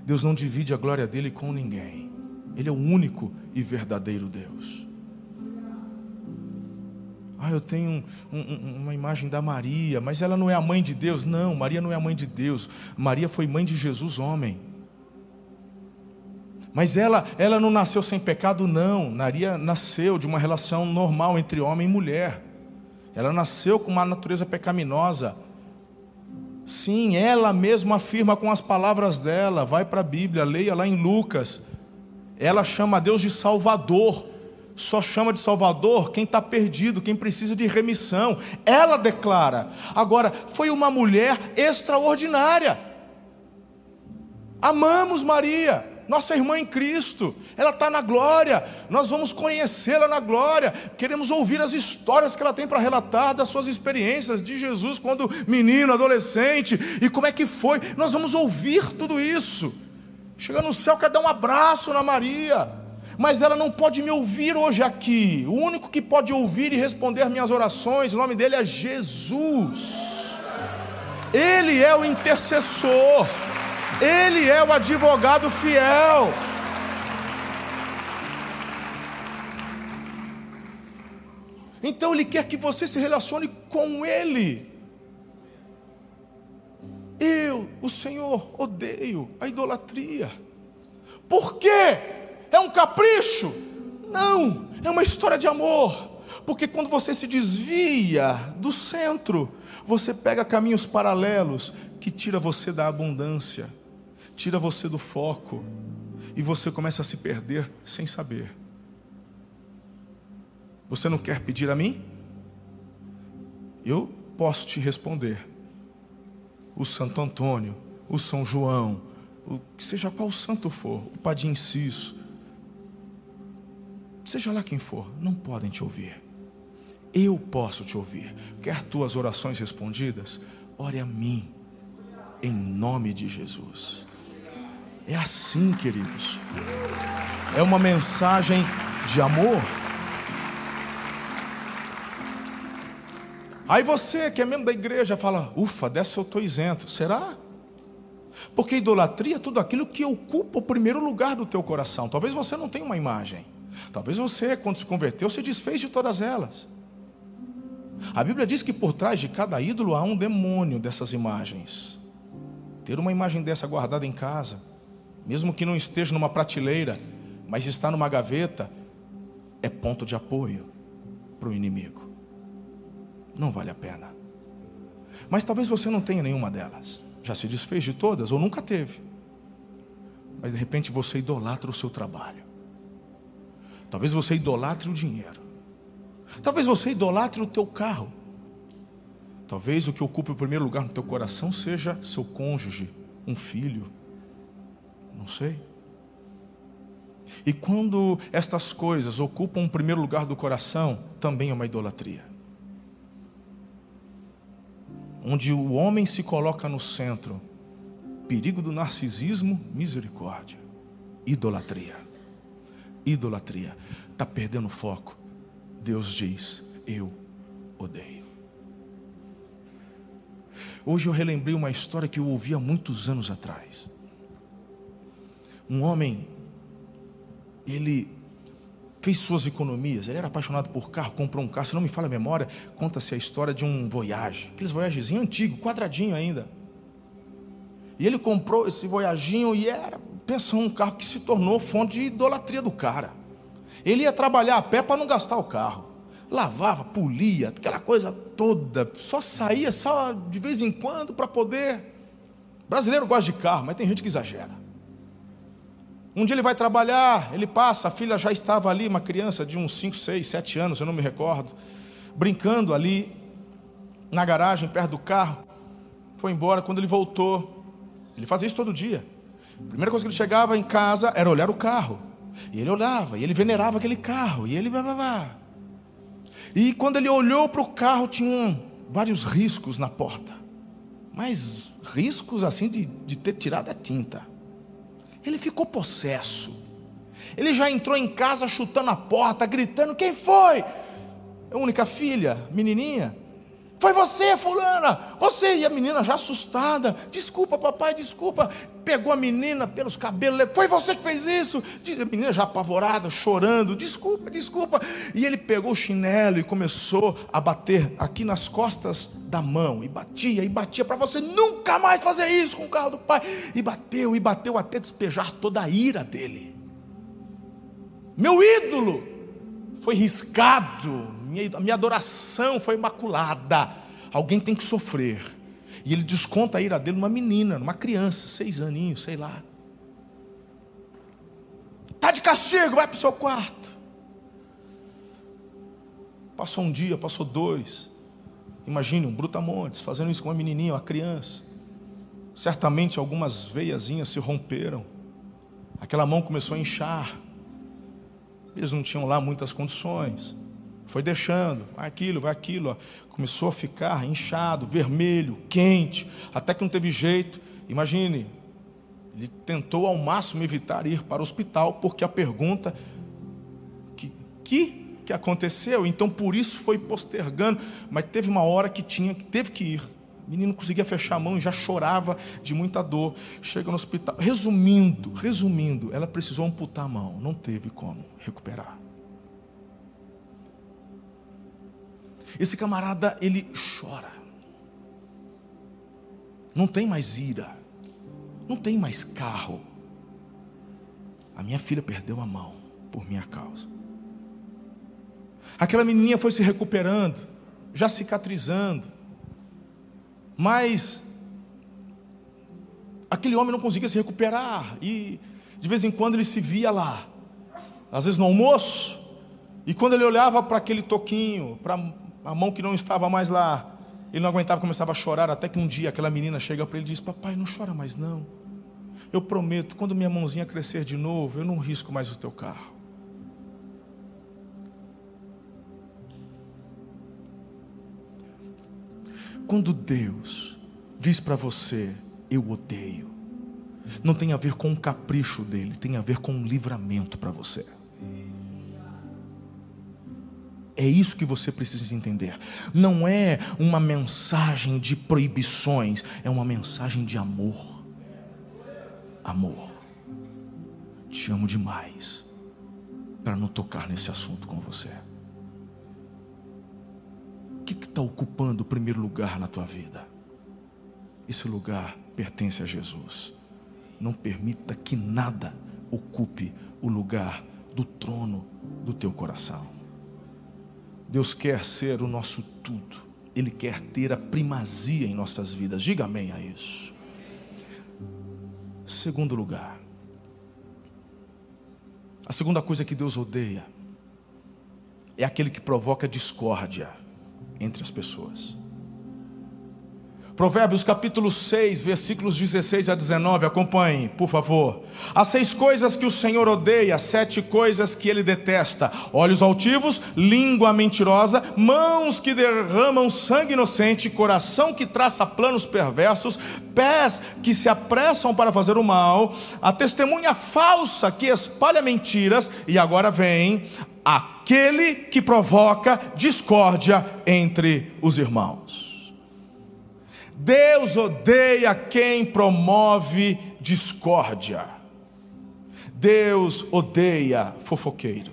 Deus não divide a glória dele com ninguém. Ele é o único e verdadeiro Deus. Ah, eu tenho um, um, uma imagem da Maria, mas ela não é a mãe de Deus. Não, Maria não é a mãe de Deus. Maria foi mãe de Jesus, homem. Mas ela, ela não nasceu sem pecado, não. Maria nasceu de uma relação normal entre homem e mulher. Ela nasceu com uma natureza pecaminosa. Sim, ela mesma afirma com as palavras dela. Vai para a Bíblia, leia lá em Lucas. Ela chama Deus de Salvador. só chama de Salvador quem está perdido, quem precisa de remissão. Ela declara. Agora, foi uma mulher extraordinária. Amamos Maria, nossa irmã em Cristo, ela está na glória, nós vamos conhecê-la na glória, queremos ouvir as histórias que ela tem para relatar das suas experiências de Jesus quando menino, adolescente, e como é que foi, nós vamos ouvir tudo isso. Chega no céu, quer dar um abraço na Maria, mas ela não pode me ouvir hoje aqui. O único que pode ouvir e responder minhas orações, o nome dele é Jesus. Ele é o intercessor. Ele é o advogado fiel. Então Ele quer que você se relacione com Ele. Eu, o Senhor, odeio a idolatria. Por quê? É um capricho? Não, é uma história de amor. Porque quando você se desvia do centro, você pega caminhos paralelos que tira você da abundância tira você do foco e você começa a se perder sem saber. Você não quer pedir a mim? Eu posso te responder. O Santo Antônio, o São João, o, seja qual santo for, o Padre Inciso, seja lá quem for, não podem te ouvir. Eu posso te ouvir. Quer tuas orações respondidas? Ore a mim, em nome de Jesus. É assim, queridos. É uma mensagem de amor. Aí você que é membro da igreja fala: ufa, dessa eu estou isento. Será? Porque idolatria é tudo aquilo que ocupa o primeiro lugar do teu coração. Talvez você não tenha uma imagem. Talvez você, quando se converteu, se desfez de todas elas. A Bíblia diz que por trás de cada ídolo há um demônio dessas imagens. Ter uma imagem dessa guardada em casa mesmo que não esteja numa prateleira, mas está numa gaveta, é ponto de apoio para o inimigo. Não vale a pena. Mas talvez você não tenha nenhuma delas. Já se desfez de todas ou nunca teve. Mas de repente você idolatra o seu trabalho. Talvez você idolatre o dinheiro. Talvez você idolatre o teu carro. Talvez o que ocupe o primeiro lugar no teu coração seja seu cônjuge, um filho, não sei. E quando estas coisas ocupam o primeiro lugar do coração, também é uma idolatria. Onde o homem se coloca no centro, perigo do narcisismo, misericórdia, idolatria. Idolatria. Está perdendo foco. Deus diz: Eu odeio. Hoje eu relembrei uma história que eu ouvi há muitos anos atrás um homem, ele fez suas economias, ele era apaixonado por carro, comprou um carro, se não me falha a memória, conta-se a história de um Voyage, aqueles Voyagezinho antigo, quadradinho ainda. E ele comprou esse Voyaginho e era, pensou, um carro que se tornou fonte de idolatria do cara. Ele ia trabalhar a pé para não gastar o carro. Lavava, polia, aquela coisa toda, só saía só de vez em quando para poder. brasileiro gosta de carro, mas tem gente que exagera. Um dia ele vai trabalhar, ele passa, a filha já estava ali, uma criança de uns 5, 6, 7 anos, eu não me recordo, brincando ali na garagem, perto do carro. Foi embora. Quando ele voltou, ele fazia isso todo dia. A primeira coisa que ele chegava em casa era olhar o carro. E ele olhava, e ele venerava aquele carro, e ele. Blá, blá, blá. E quando ele olhou para o carro, tinham vários riscos na porta. Mas riscos assim de, de ter tirado a tinta. Ele ficou possesso. Ele já entrou em casa chutando a porta, gritando: Quem foi? A única filha, menininha. Foi você, fulana, você. E a menina já assustada. Desculpa, papai, desculpa. Pegou a menina pelos cabelos. Foi você que fez isso. A menina já apavorada, chorando. Desculpa, desculpa. E ele pegou o chinelo e começou a bater aqui nas costas da mão. E batia, e batia para você nunca mais fazer isso com o carro do pai. E bateu, e bateu até despejar toda a ira dele. Meu ídolo foi riscado minha, a minha adoração foi imaculada. Alguém tem que sofrer. E ele desconta a ira dele numa menina, numa criança, seis aninhos, sei lá. Está de castigo, vai para o seu quarto. Passou um dia, passou dois. Imagine um brutamontes fazendo isso com uma menininha, uma criança. Certamente algumas veiazinhas se romperam. Aquela mão começou a inchar. Eles não tinham lá muitas condições. Foi deixando, vai aquilo, vai aquilo. Ó. Começou a ficar inchado, vermelho, quente, até que não teve jeito. Imagine, ele tentou ao máximo evitar ir para o hospital, porque a pergunta que, que, que aconteceu, então por isso foi postergando, mas teve uma hora que tinha, teve que ir. O menino conseguia fechar a mão e já chorava de muita dor. Chega no hospital. Resumindo, resumindo, ela precisou amputar a mão, não teve como recuperar. Esse camarada, ele chora. Não tem mais ira. Não tem mais carro. A minha filha perdeu a mão por minha causa. Aquela menininha foi se recuperando, já cicatrizando. Mas aquele homem não conseguia se recuperar e de vez em quando ele se via lá, às vezes no almoço, e quando ele olhava para aquele toquinho, para a mão que não estava mais lá, ele não aguentava, começava a chorar, até que um dia aquela menina chega para ele e diz: Papai, não chora mais não. Eu prometo, quando minha mãozinha crescer de novo, eu não risco mais o teu carro. Quando Deus diz para você, eu odeio, não tem a ver com um capricho dele, tem a ver com um livramento para você. É isso que você precisa entender. Não é uma mensagem de proibições, é uma mensagem de amor. Amor. Te amo demais para não tocar nesse assunto com você. O que está ocupando o primeiro lugar na tua vida? Esse lugar pertence a Jesus. Não permita que nada ocupe o lugar do trono do teu coração. Deus quer ser o nosso tudo. Ele quer ter a primazia em nossas vidas. Diga amém a isso. Segundo lugar. A segunda coisa que Deus odeia é aquele que provoca discórdia entre as pessoas. Provérbios capítulo 6, versículos 16 a 19, acompanhem, por favor. As seis coisas que o Senhor odeia, sete coisas que ele detesta: olhos altivos, língua mentirosa, mãos que derramam sangue inocente, coração que traça planos perversos, pés que se apressam para fazer o mal, a testemunha falsa que espalha mentiras, e agora vem aquele que provoca discórdia entre os irmãos. Deus odeia quem promove discórdia. Deus odeia fofoqueiro.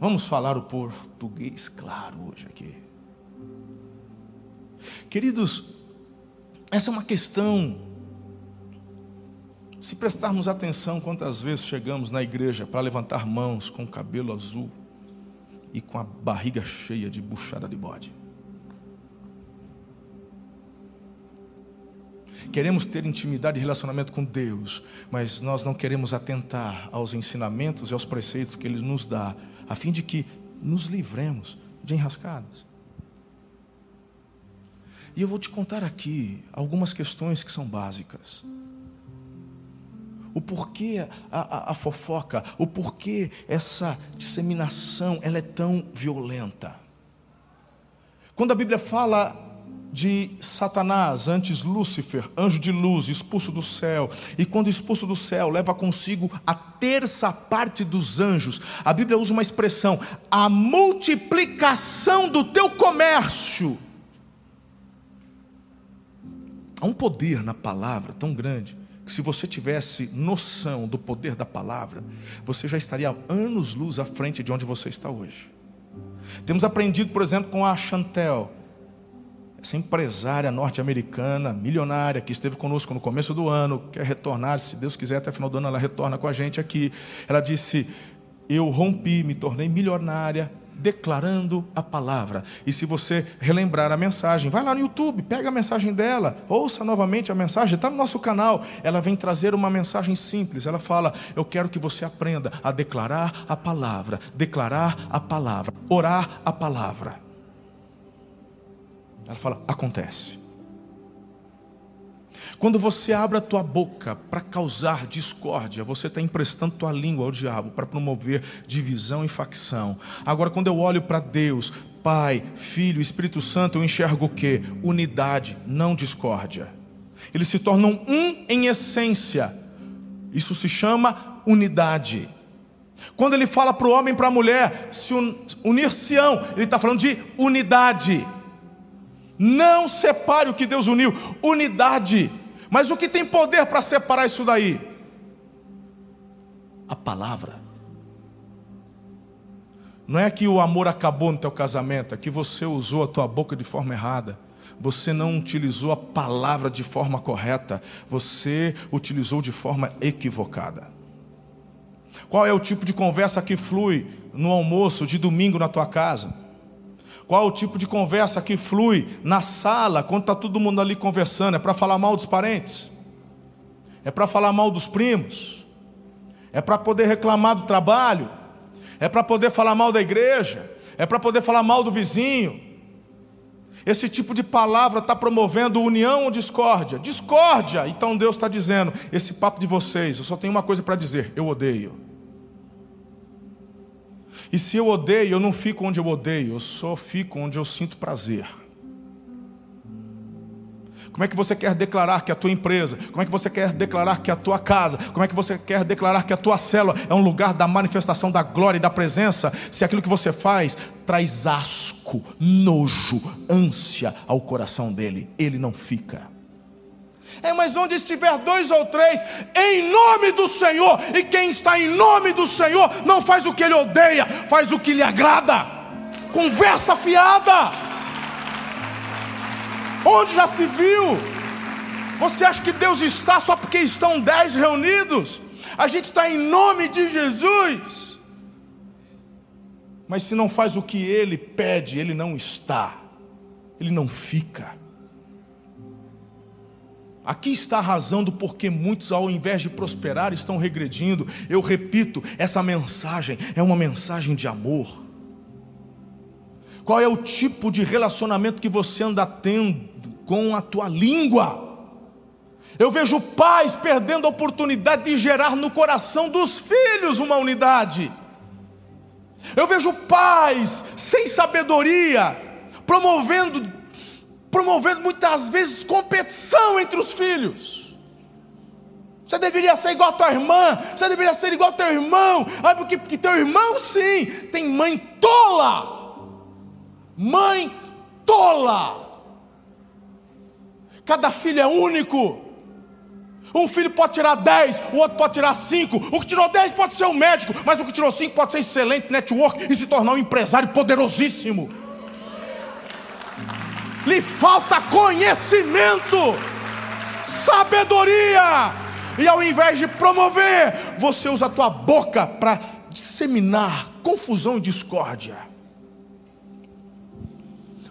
Vamos falar o português claro hoje aqui. Queridos, essa é uma questão. Se prestarmos atenção, quantas vezes chegamos na igreja para levantar mãos com o cabelo azul e com a barriga cheia de buchada de bode. Queremos ter intimidade e relacionamento com Deus, mas nós não queremos atentar aos ensinamentos e aos preceitos que Ele nos dá, a fim de que nos livremos de enrascadas. E eu vou te contar aqui algumas questões que são básicas. O porquê a, a, a, fofoca, o porquê essa disseminação ela é tão violenta. Quando a Bíblia fala de Satanás, antes Lúcifer, anjo de luz, expulso do céu, e quando expulso do céu, leva consigo a terça parte dos anjos. A Bíblia usa uma expressão: a multiplicação do teu comércio. Há um poder na palavra tão grande que se você tivesse noção do poder da palavra, você já estaria anos luz à frente de onde você está hoje. Temos aprendido, por exemplo, com a Chantel essa empresária norte-americana, milionária, que esteve conosco no começo do ano, quer retornar, se Deus quiser, até o final do ano ela retorna com a gente aqui. Ela disse: Eu rompi, me tornei milionária declarando a palavra. E se você relembrar a mensagem, vai lá no YouTube, pega a mensagem dela, ouça novamente a mensagem, está no nosso canal. Ela vem trazer uma mensagem simples. Ela fala: Eu quero que você aprenda a declarar a palavra, declarar a palavra, orar a palavra. Ela fala: Acontece. Quando você abre a tua boca para causar discórdia, você está emprestando tua língua ao diabo para promover divisão e facção. Agora, quando eu olho para Deus, Pai, Filho, Espírito Santo, eu enxergo o que? Unidade, não discórdia. Eles se tornam um em essência. Isso se chama unidade. Quando ele fala para o homem e para a mulher se unir-se-ão, ele está falando de unidade. Não separe o que Deus uniu, unidade. Mas o que tem poder para separar isso daí? A palavra. Não é que o amor acabou no teu casamento, é que você usou a tua boca de forma errada. Você não utilizou a palavra de forma correta, você utilizou de forma equivocada. Qual é o tipo de conversa que flui no almoço de domingo na tua casa? Qual o tipo de conversa que flui na sala quando está todo mundo ali conversando? É para falar mal dos parentes? É para falar mal dos primos? É para poder reclamar do trabalho? É para poder falar mal da igreja? É para poder falar mal do vizinho? Esse tipo de palavra está promovendo união ou discórdia? Discórdia! Então Deus está dizendo: esse papo de vocês, eu só tenho uma coisa para dizer: eu odeio. E se eu odeio, eu não fico onde eu odeio, eu só fico onde eu sinto prazer. Como é que você quer declarar que a tua empresa, como é que você quer declarar que a tua casa, como é que você quer declarar que a tua célula é um lugar da manifestação da glória e da presença, se aquilo que você faz traz asco, nojo, ânsia ao coração dele, ele não fica. É, mas onde estiver dois ou três, em nome do Senhor, e quem está em nome do Senhor, não faz o que ele odeia, faz o que lhe agrada. Conversa fiada. Onde já se viu? Você acha que Deus está só porque estão dez reunidos? A gente está em nome de Jesus. Mas se não faz o que ele pede, ele não está, ele não fica. Aqui está a razão do porquê muitos, ao invés de prosperar, estão regredindo. Eu repito, essa mensagem é uma mensagem de amor. Qual é o tipo de relacionamento que você anda tendo com a tua língua? Eu vejo pais perdendo a oportunidade de gerar no coração dos filhos uma unidade. Eu vejo pais sem sabedoria, promovendo promovendo muitas vezes competição entre os filhos. Você deveria ser igual a tua irmã, você deveria ser igual ao teu irmão, ah, porque, porque teu irmão sim tem mãe tola, mãe tola. Cada filho é único. Um filho pode tirar 10, o outro pode tirar 5. O que tirou 10 pode ser um médico, mas o que tirou 5 pode ser excelente network e se tornar um empresário poderosíssimo lhe falta conhecimento, sabedoria, e ao invés de promover, você usa a tua boca para disseminar confusão e discórdia.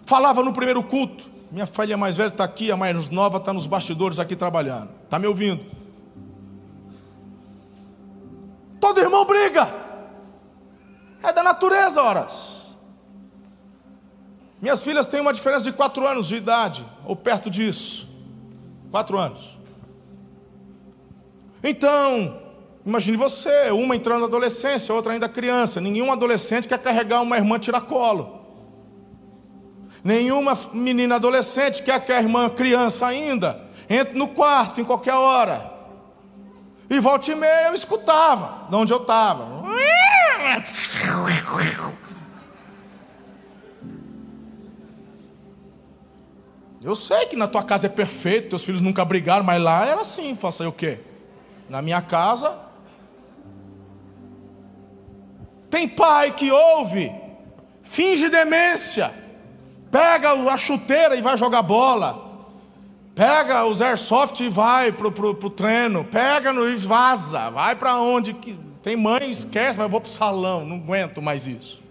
Falava no primeiro culto, minha filha mais velha está aqui, a mais nova está nos bastidores aqui trabalhando. Está me ouvindo? Todo irmão briga. É da natureza, horas. Minhas filhas têm uma diferença de quatro anos de idade, ou perto disso. Quatro anos. Então, imagine você, uma entrando na adolescência, outra ainda criança. Nenhum adolescente quer carregar uma irmã tiracolo. Nenhuma menina adolescente quer que a irmã criança ainda entre no quarto em qualquer hora. E volta e meia eu escutava de onde eu estava. Eu sei que na tua casa é perfeito, teus filhos nunca brigaram, mas lá era assim, faça o quê? Na minha casa. Tem pai que ouve, finge demência, pega a chuteira e vai jogar bola, pega os airsoft e vai pro, pro, pro treino, pega no e vaza, vai para onde que tem mãe esquece, mas vou pro salão, não aguento mais isso.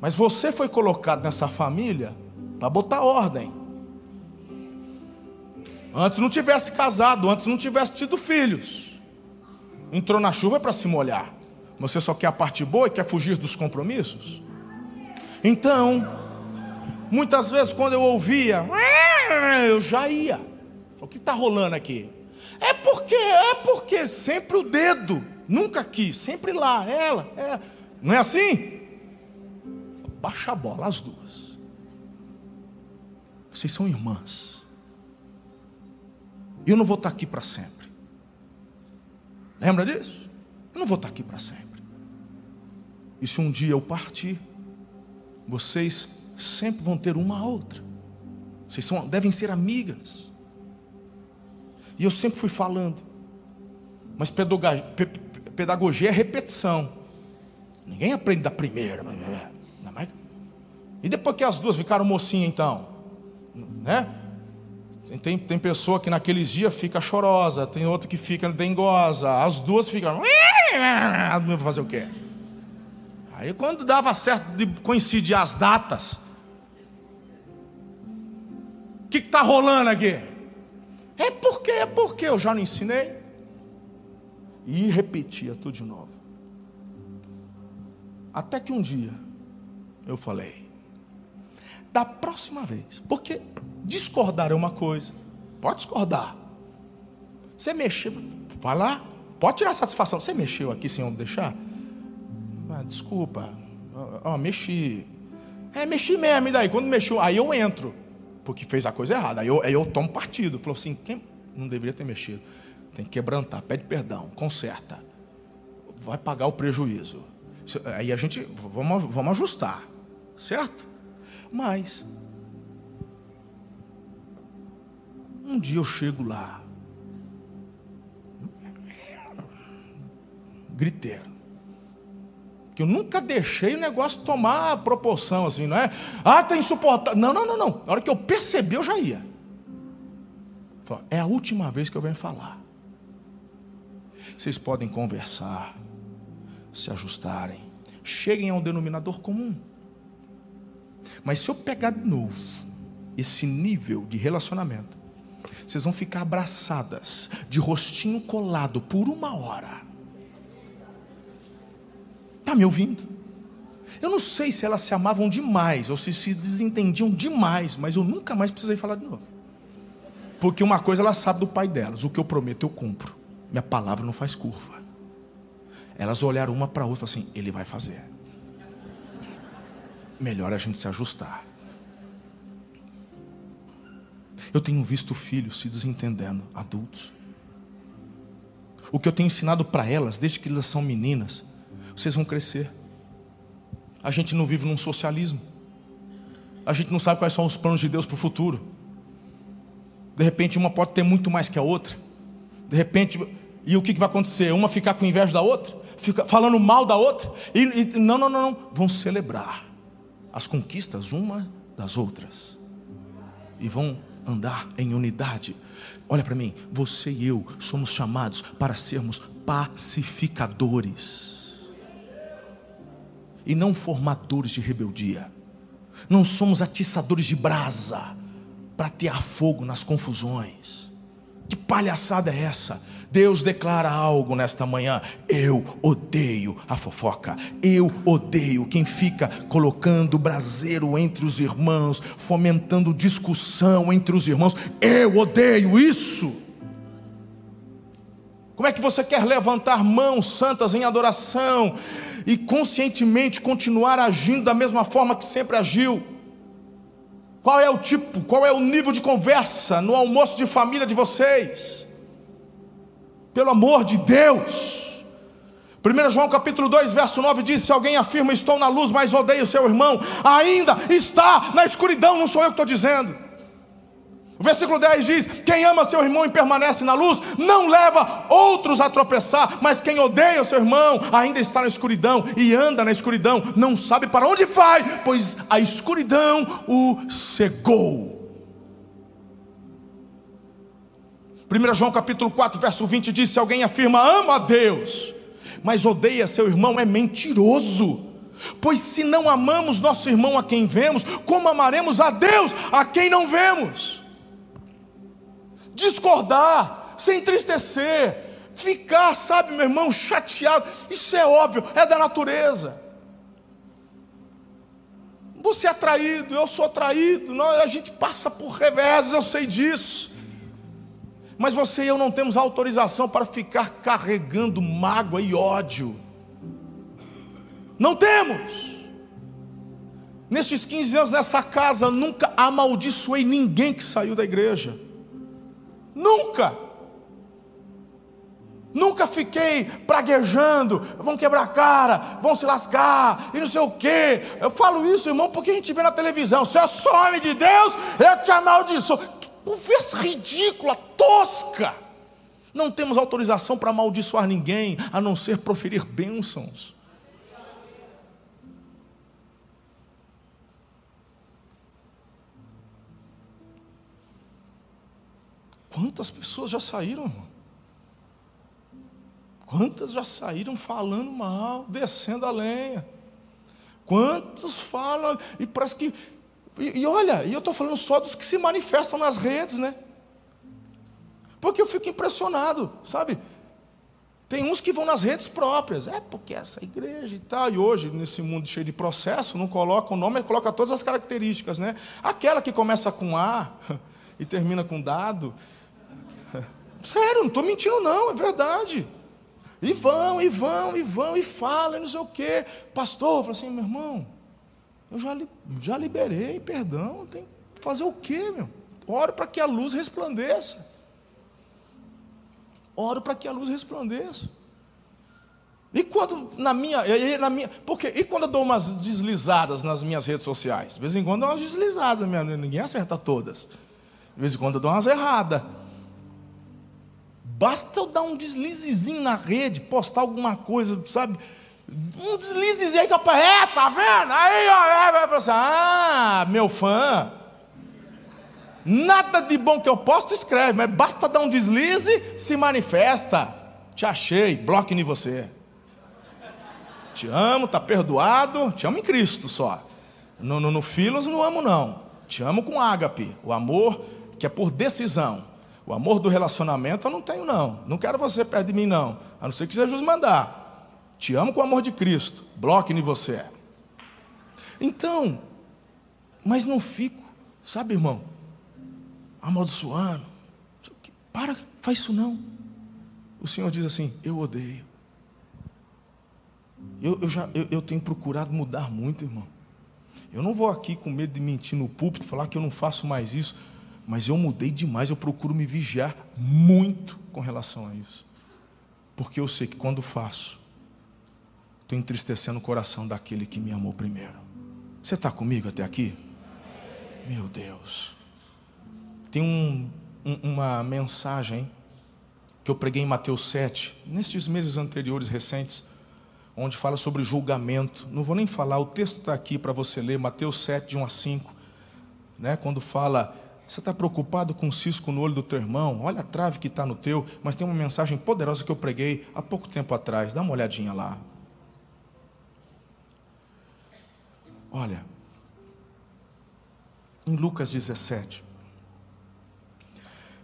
Mas você foi colocado nessa família para botar ordem. Antes não tivesse casado, antes não tivesse tido filhos. Entrou na chuva para se molhar. Você só quer a parte boa e quer fugir dos compromissos? Então, muitas vezes quando eu ouvia, eu já ia. O que está rolando aqui? É porque, é porque sempre o dedo, nunca aqui, sempre lá, ela, é. Não é assim? Baixa a bola, as duas. Vocês são irmãs. Eu não vou estar aqui para sempre. Lembra disso? Eu não vou estar aqui para sempre. E se um dia eu partir, vocês sempre vão ter uma a outra. Vocês são, devem ser amigas. E eu sempre fui falando. Mas pedagogia, pedagogia é repetição. Ninguém aprende da primeira. E depois que as duas ficaram mocinhas, então? Né? Tem, tem pessoa que naqueles dias fica chorosa, tem outra que fica dengosa, as duas ficam. Fazer o quê? Aí quando dava certo de coincidir as datas, o que está rolando aqui? É porque, é porque eu já não ensinei. E repetia tudo de novo. Até que um dia eu falei, da próxima vez, porque discordar é uma coisa, pode discordar. Você mexeu, vai lá, pode tirar satisfação. Você mexeu aqui sem eu deixar? Ah, desculpa, ó, oh, mexi. É, mexi mesmo, e daí? Quando mexeu, aí eu entro, porque fez a coisa errada. Aí eu, aí eu tomo partido. Falou assim: quem não deveria ter mexido? Tem que quebrantar, pede perdão, conserta. Vai pagar o prejuízo. Aí a gente, vamos, vamos ajustar, certo? Mas, um dia eu chego lá, griteiro que eu nunca deixei o negócio tomar proporção assim, não é? Ah, está insuportável. Não, não, não, não. Na hora que eu percebi, eu já ia. É a última vez que eu venho falar. Vocês podem conversar, se ajustarem, cheguem a um denominador comum. Mas se eu pegar de novo esse nível de relacionamento, vocês vão ficar abraçadas, de rostinho colado por uma hora Está me ouvindo? Eu não sei se elas se amavam demais ou se se desentendiam demais, mas eu nunca mais precisei falar de novo. Porque uma coisa ela sabe do pai delas: o que eu prometo eu cumpro. Minha palavra não faz curva. Elas olharam uma para a outra assim: ele vai fazer. Melhor a gente se ajustar. Eu tenho visto filhos se desentendendo, adultos. O que eu tenho ensinado para elas, desde que elas são meninas, vocês vão crescer. A gente não vive num socialismo. A gente não sabe quais são os planos de Deus para o futuro. De repente, uma pode ter muito mais que a outra. De repente, e o que, vai acontecer? Uma ficar com inveja da outra, fica falando mal da outra. E, e não, não, não, não. Vão celebrar as conquistas uma das outras. E vão andar em unidade. Olha para mim, você e eu somos chamados para sermos pacificadores e não formadores de rebeldia. Não somos atiçadores de brasa para tear fogo nas confusões. Que palhaçada é essa? Deus declara algo nesta manhã. Eu odeio a fofoca. Eu odeio quem fica colocando braseiro entre os irmãos, fomentando discussão entre os irmãos. Eu odeio isso. Como é que você quer levantar mãos santas em adoração e conscientemente continuar agindo da mesma forma que sempre agiu? Qual é o tipo, qual é o nível de conversa no almoço de família de vocês? Pelo amor de Deus. 1 João capítulo 2, verso 9 diz: Se alguém afirma estou na luz, mas odeia o seu irmão, ainda está na escuridão, não sou eu que estou dizendo. O versículo 10 diz: Quem ama seu irmão e permanece na luz, não leva outros a tropeçar, mas quem odeia seu irmão ainda está na escuridão e anda na escuridão, não sabe para onde vai, pois a escuridão o cegou. 1 João capítulo 4, verso 20 diz: Se alguém afirma ama a Deus, mas odeia seu irmão, é mentiroso Pois se não amamos nosso irmão a quem vemos, como amaremos a Deus a quem não vemos? Discordar, se entristecer, ficar, sabe, meu irmão, chateado, isso é óbvio, é da natureza. Você é traído, eu sou traído, nós, a gente passa por reveses, eu sei disso. Mas você e eu não temos autorização para ficar carregando mágoa e ódio. Não temos. Nestes 15 anos nessa casa, nunca amaldiçoei ninguém que saiu da igreja. Nunca. Nunca fiquei praguejando, vão quebrar a cara, vão se lascar, e não sei o quê. Eu falo isso, irmão, porque a gente vê na televisão. Se eu sou homem de Deus, eu te amaldiçoo. Conversa ridícula, tosca. Não temos autorização para amaldiçoar ninguém, a não ser proferir bênçãos. Quantas pessoas já saíram, irmão? Quantas já saíram falando mal, descendo a lenha? Quantos falam, e parece que. E, e olha, e eu estou falando só dos que se manifestam nas redes, né? Porque eu fico impressionado, sabe? Tem uns que vão nas redes próprias, é porque essa igreja e tal, e hoje, nesse mundo cheio de processo, não coloca o nome, mas coloca todas as características, né? Aquela que começa com A e termina com dado. Sério, não estou mentindo, não, é verdade. E vão, e vão, e vão, e falam, e não sei o quê. Pastor, eu falo assim, meu irmão, eu já, já liberei perdão, tem que fazer o quê, meu? Oro para que a luz resplandeça. Oro para que a luz resplandeça. E quando na minha, na minha, porque e quando eu dou umas deslizadas nas minhas redes sociais? De vez em quando eu dou umas deslizadas, ninguém acerta todas. De vez em quando eu dou umas erradas. Basta eu dar um deslizezinho na rede, postar alguma coisa, sabe? Um deslizezinho que eu é, tá vendo? Aí, ó, é, é, assim, ah, meu fã. Nada de bom que eu posto, escreve, mas basta dar um deslize, se manifesta. Te achei, bloque em você. Te amo, tá perdoado, te amo em Cristo só. No, no, no Filos não amo, não. Te amo com ágape, o amor que é por decisão. O amor do relacionamento eu não tenho, não. Não quero você perto de mim, não. A não ser que Jesus mandar. Te amo com o amor de Cristo. Bloque em você. Então, mas não fico, sabe, irmão? Amaldiçoando. Para, faz isso não. O Senhor diz assim: Eu odeio. Eu, eu já, eu, eu tenho procurado mudar muito, irmão. Eu não vou aqui com medo de mentir no púlpito, falar que eu não faço mais isso mas eu mudei demais, eu procuro me vigiar muito com relação a isso. Porque eu sei que quando faço, estou entristecendo o coração daquele que me amou primeiro. Você está comigo até aqui? Meu Deus. Tem um, um, uma mensagem que eu preguei em Mateus 7, nesses meses anteriores, recentes, onde fala sobre julgamento. Não vou nem falar, o texto está aqui para você ler, Mateus 7, de 1 a 5, né, quando fala você está preocupado com o cisco no olho do teu irmão? Olha a trave que está no teu, mas tem uma mensagem poderosa que eu preguei há pouco tempo atrás. Dá uma olhadinha lá. Olha, em Lucas 17,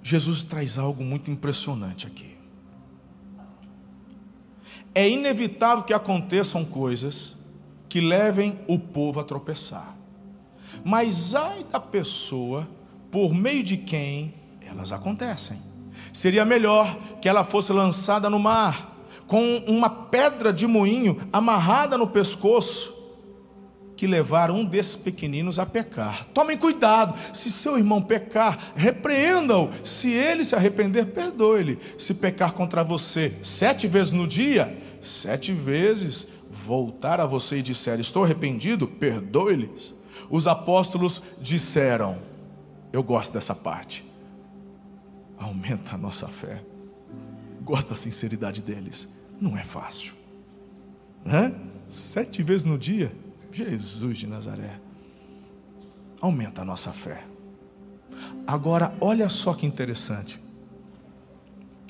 Jesus traz algo muito impressionante aqui. É inevitável que aconteçam coisas que levem o povo a tropeçar. Mas ai da pessoa por meio de quem elas acontecem. Seria melhor que ela fosse lançada no mar, com uma pedra de moinho amarrada no pescoço, que levar um desses pequeninos a pecar. Tomem cuidado, se seu irmão pecar, repreenda-o. Se ele se arrepender, perdoe-lhe. Se pecar contra você sete vezes no dia, sete vezes voltar a você e disser: Estou arrependido, perdoe-lhes. Os apóstolos disseram: eu gosto dessa parte. Aumenta a nossa fé. Gosto da sinceridade deles. Não é fácil. Hã? Sete vezes no dia? Jesus de Nazaré. Aumenta a nossa fé. Agora, olha só que interessante.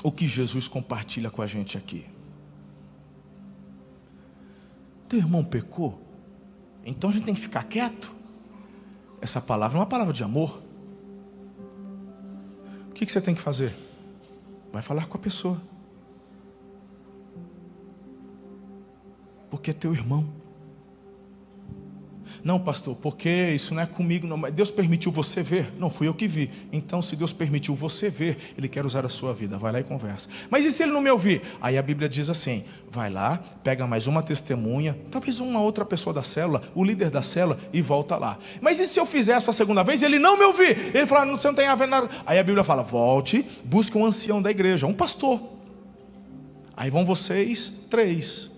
O que Jesus compartilha com a gente aqui. Teu irmão pecou? Então a gente tem que ficar quieto. Essa palavra é uma palavra de amor. O que você tem que fazer? Vai falar com a pessoa. Porque é teu irmão. Não, pastor, porque isso não é comigo, não. Mas Deus permitiu você ver. Não, fui eu que vi. Então, se Deus permitiu você ver, Ele quer usar a sua vida. Vai lá e conversa. Mas e se Ele não me ouvir? Aí a Bíblia diz assim: vai lá, pega mais uma testemunha, talvez uma outra pessoa da célula, o líder da célula, e volta lá. Mas e se eu fizer essa segunda vez Ele não me ouvir? Ele fala: você não tem a ver nada. Aí a Bíblia fala: volte, busque um ancião da igreja, um pastor. Aí vão vocês três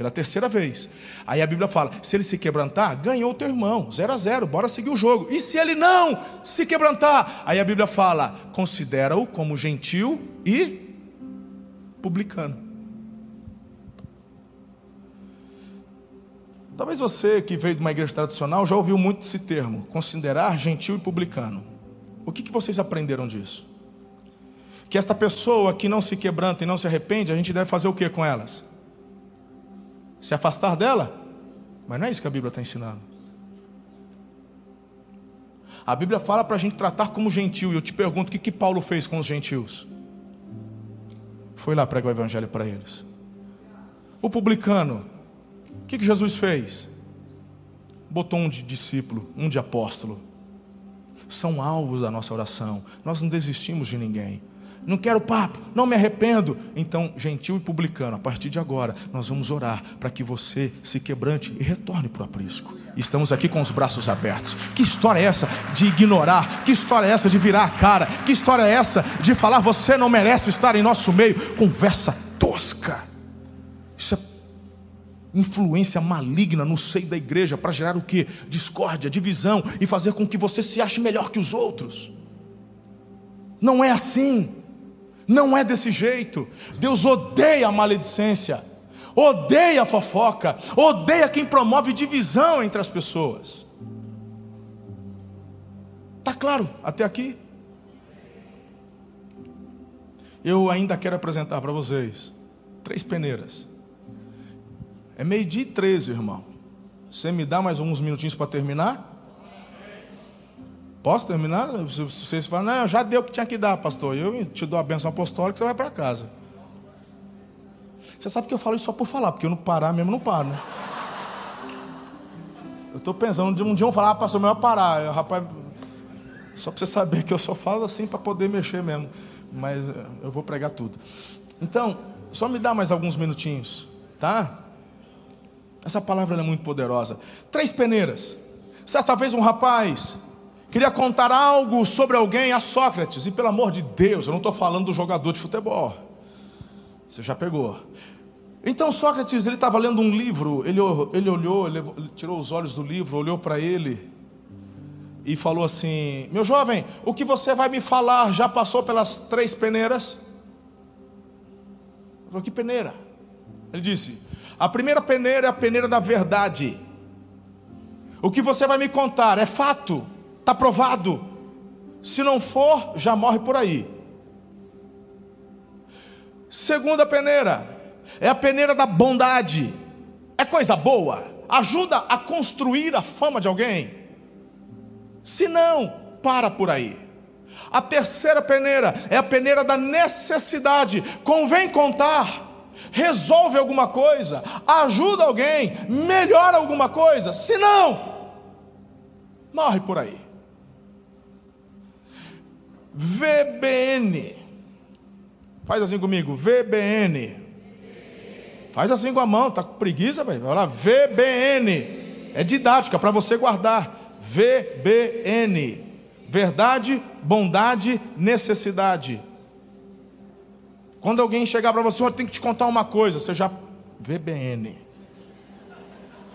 pela terceira vez. Aí a Bíblia fala: se ele se quebrantar, ganhou o teu irmão, 0 a 0, bora seguir o jogo. E se ele não se quebrantar? Aí a Bíblia fala: considera-o como gentil e publicano. Talvez você que veio de uma igreja tradicional já ouviu muito esse termo, considerar gentil e publicano. O que, que vocês aprenderam disso? Que esta pessoa que não se quebranta e não se arrepende, a gente deve fazer o que com elas? Se afastar dela? Mas não é isso que a Bíblia está ensinando. A Bíblia fala para a gente tratar como gentil. E eu te pergunto: o que, que Paulo fez com os gentios? Foi lá pregar o evangelho para eles. O publicano, o que, que Jesus fez? Botou um de discípulo, um de apóstolo. São alvos da nossa oração. Nós não desistimos de ninguém não quero papo, não me arrependo. Então, gentil e publicano, a partir de agora, nós vamos orar para que você se quebrante e retorne para o aprisco. Estamos aqui com os braços abertos. Que história é essa de ignorar? Que história é essa de virar a cara? Que história é essa de falar você não merece estar em nosso meio? Conversa tosca. Isso é influência maligna no seio da igreja para gerar o que? Discórdia, divisão e fazer com que você se ache melhor que os outros. Não é assim. Não é desse jeito. Deus odeia a maledicência, odeia a fofoca, odeia quem promove divisão entre as pessoas. Tá claro até aqui? Eu ainda quero apresentar para vocês três peneiras. É meio-dia e treze, irmão. Você me dá mais uns minutinhos para terminar? Posso terminar? Se vocês falam, não, já deu o que tinha que dar, pastor. Eu te dou a benção apostólica, você vai para casa. Você sabe que eu falo isso só por falar, porque eu não parar mesmo, não paro, né? Eu estou pensando, um dia eu vou falar, ah, pastor, melhor parar. Eu, rapaz, só para você saber que eu só falo assim para poder mexer mesmo. Mas eh, eu vou pregar tudo. Então, só me dá mais alguns minutinhos, tá? Essa palavra é muito poderosa. Três peneiras. Certa vez um rapaz queria contar algo sobre alguém a Sócrates, e pelo amor de Deus, eu não estou falando do jogador de futebol, você já pegou. Então Sócrates, ele estava lendo um livro, ele, ele olhou, ele tirou os olhos do livro, olhou para ele e falou assim: Meu jovem, o que você vai me falar já passou pelas três peneiras? Ele falou: Que peneira? Ele disse: A primeira peneira é a peneira da verdade. O que você vai me contar é fato. Está provado. Se não for, já morre por aí. Segunda peneira é a peneira da bondade. É coisa boa, ajuda a construir a fama de alguém. Se não, para por aí. A terceira peneira é a peneira da necessidade. Convém contar resolve alguma coisa, ajuda alguém, melhora alguma coisa, se não, morre por aí. VBN. Faz assim comigo, VBN. Faz assim com a mão, tá com preguiça, velho? Vai lá, VBN. É didática para você guardar. VBN. Verdade, bondade, necessidade. Quando alguém chegar para você, eu tenho que te contar uma coisa, você já VBN.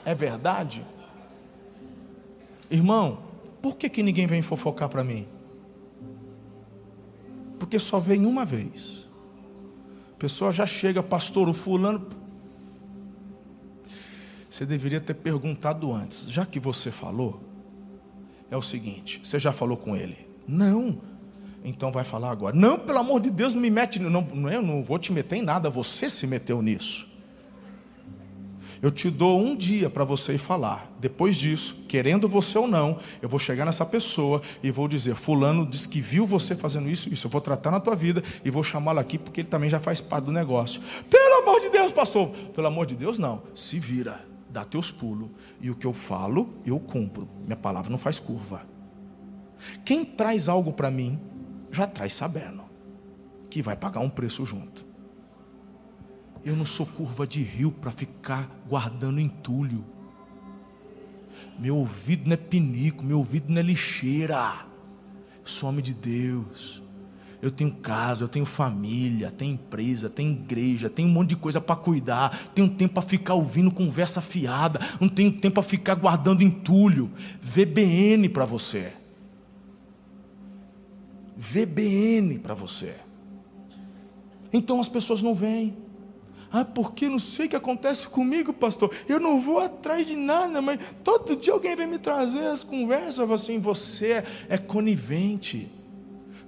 É verdade? Irmão, por que, que ninguém vem fofocar para mim? Porque só vem uma vez. A pessoa já chega, pastor, o fulano. Você deveria ter perguntado antes. Já que você falou, é o seguinte: você já falou com ele? Não. Então vai falar agora. Não, pelo amor de Deus, não me mete. Não, eu não vou te meter em nada, você se meteu nisso. Eu te dou um dia para você ir falar. Depois disso, querendo você ou não, eu vou chegar nessa pessoa e vou dizer: Fulano disse que viu você fazendo isso, isso. Eu vou tratar na tua vida e vou chamá-lo aqui porque ele também já faz parte do negócio. Pelo amor de Deus, pastor. Pelo amor de Deus, não. Se vira, dá teus pulos. E o que eu falo, eu cumpro. Minha palavra não faz curva. Quem traz algo para mim, já traz sabendo que vai pagar um preço junto. Eu não sou curva de rio para ficar guardando entulho. Meu ouvido não é pinico, meu ouvido não é lixeira. Eu sou homem de Deus. Eu tenho casa, eu tenho família, tenho empresa, tenho igreja, tenho um monte de coisa para cuidar. Tenho tempo para ficar ouvindo conversa fiada. Não tenho tempo para ficar guardando entulho. VBN para você. VBN para você. Então as pessoas não vêm. Ah, porque não sei o que acontece comigo, pastor. Eu não vou atrás de nada, mas todo dia alguém vem me trazer as conversas assim, você é conivente.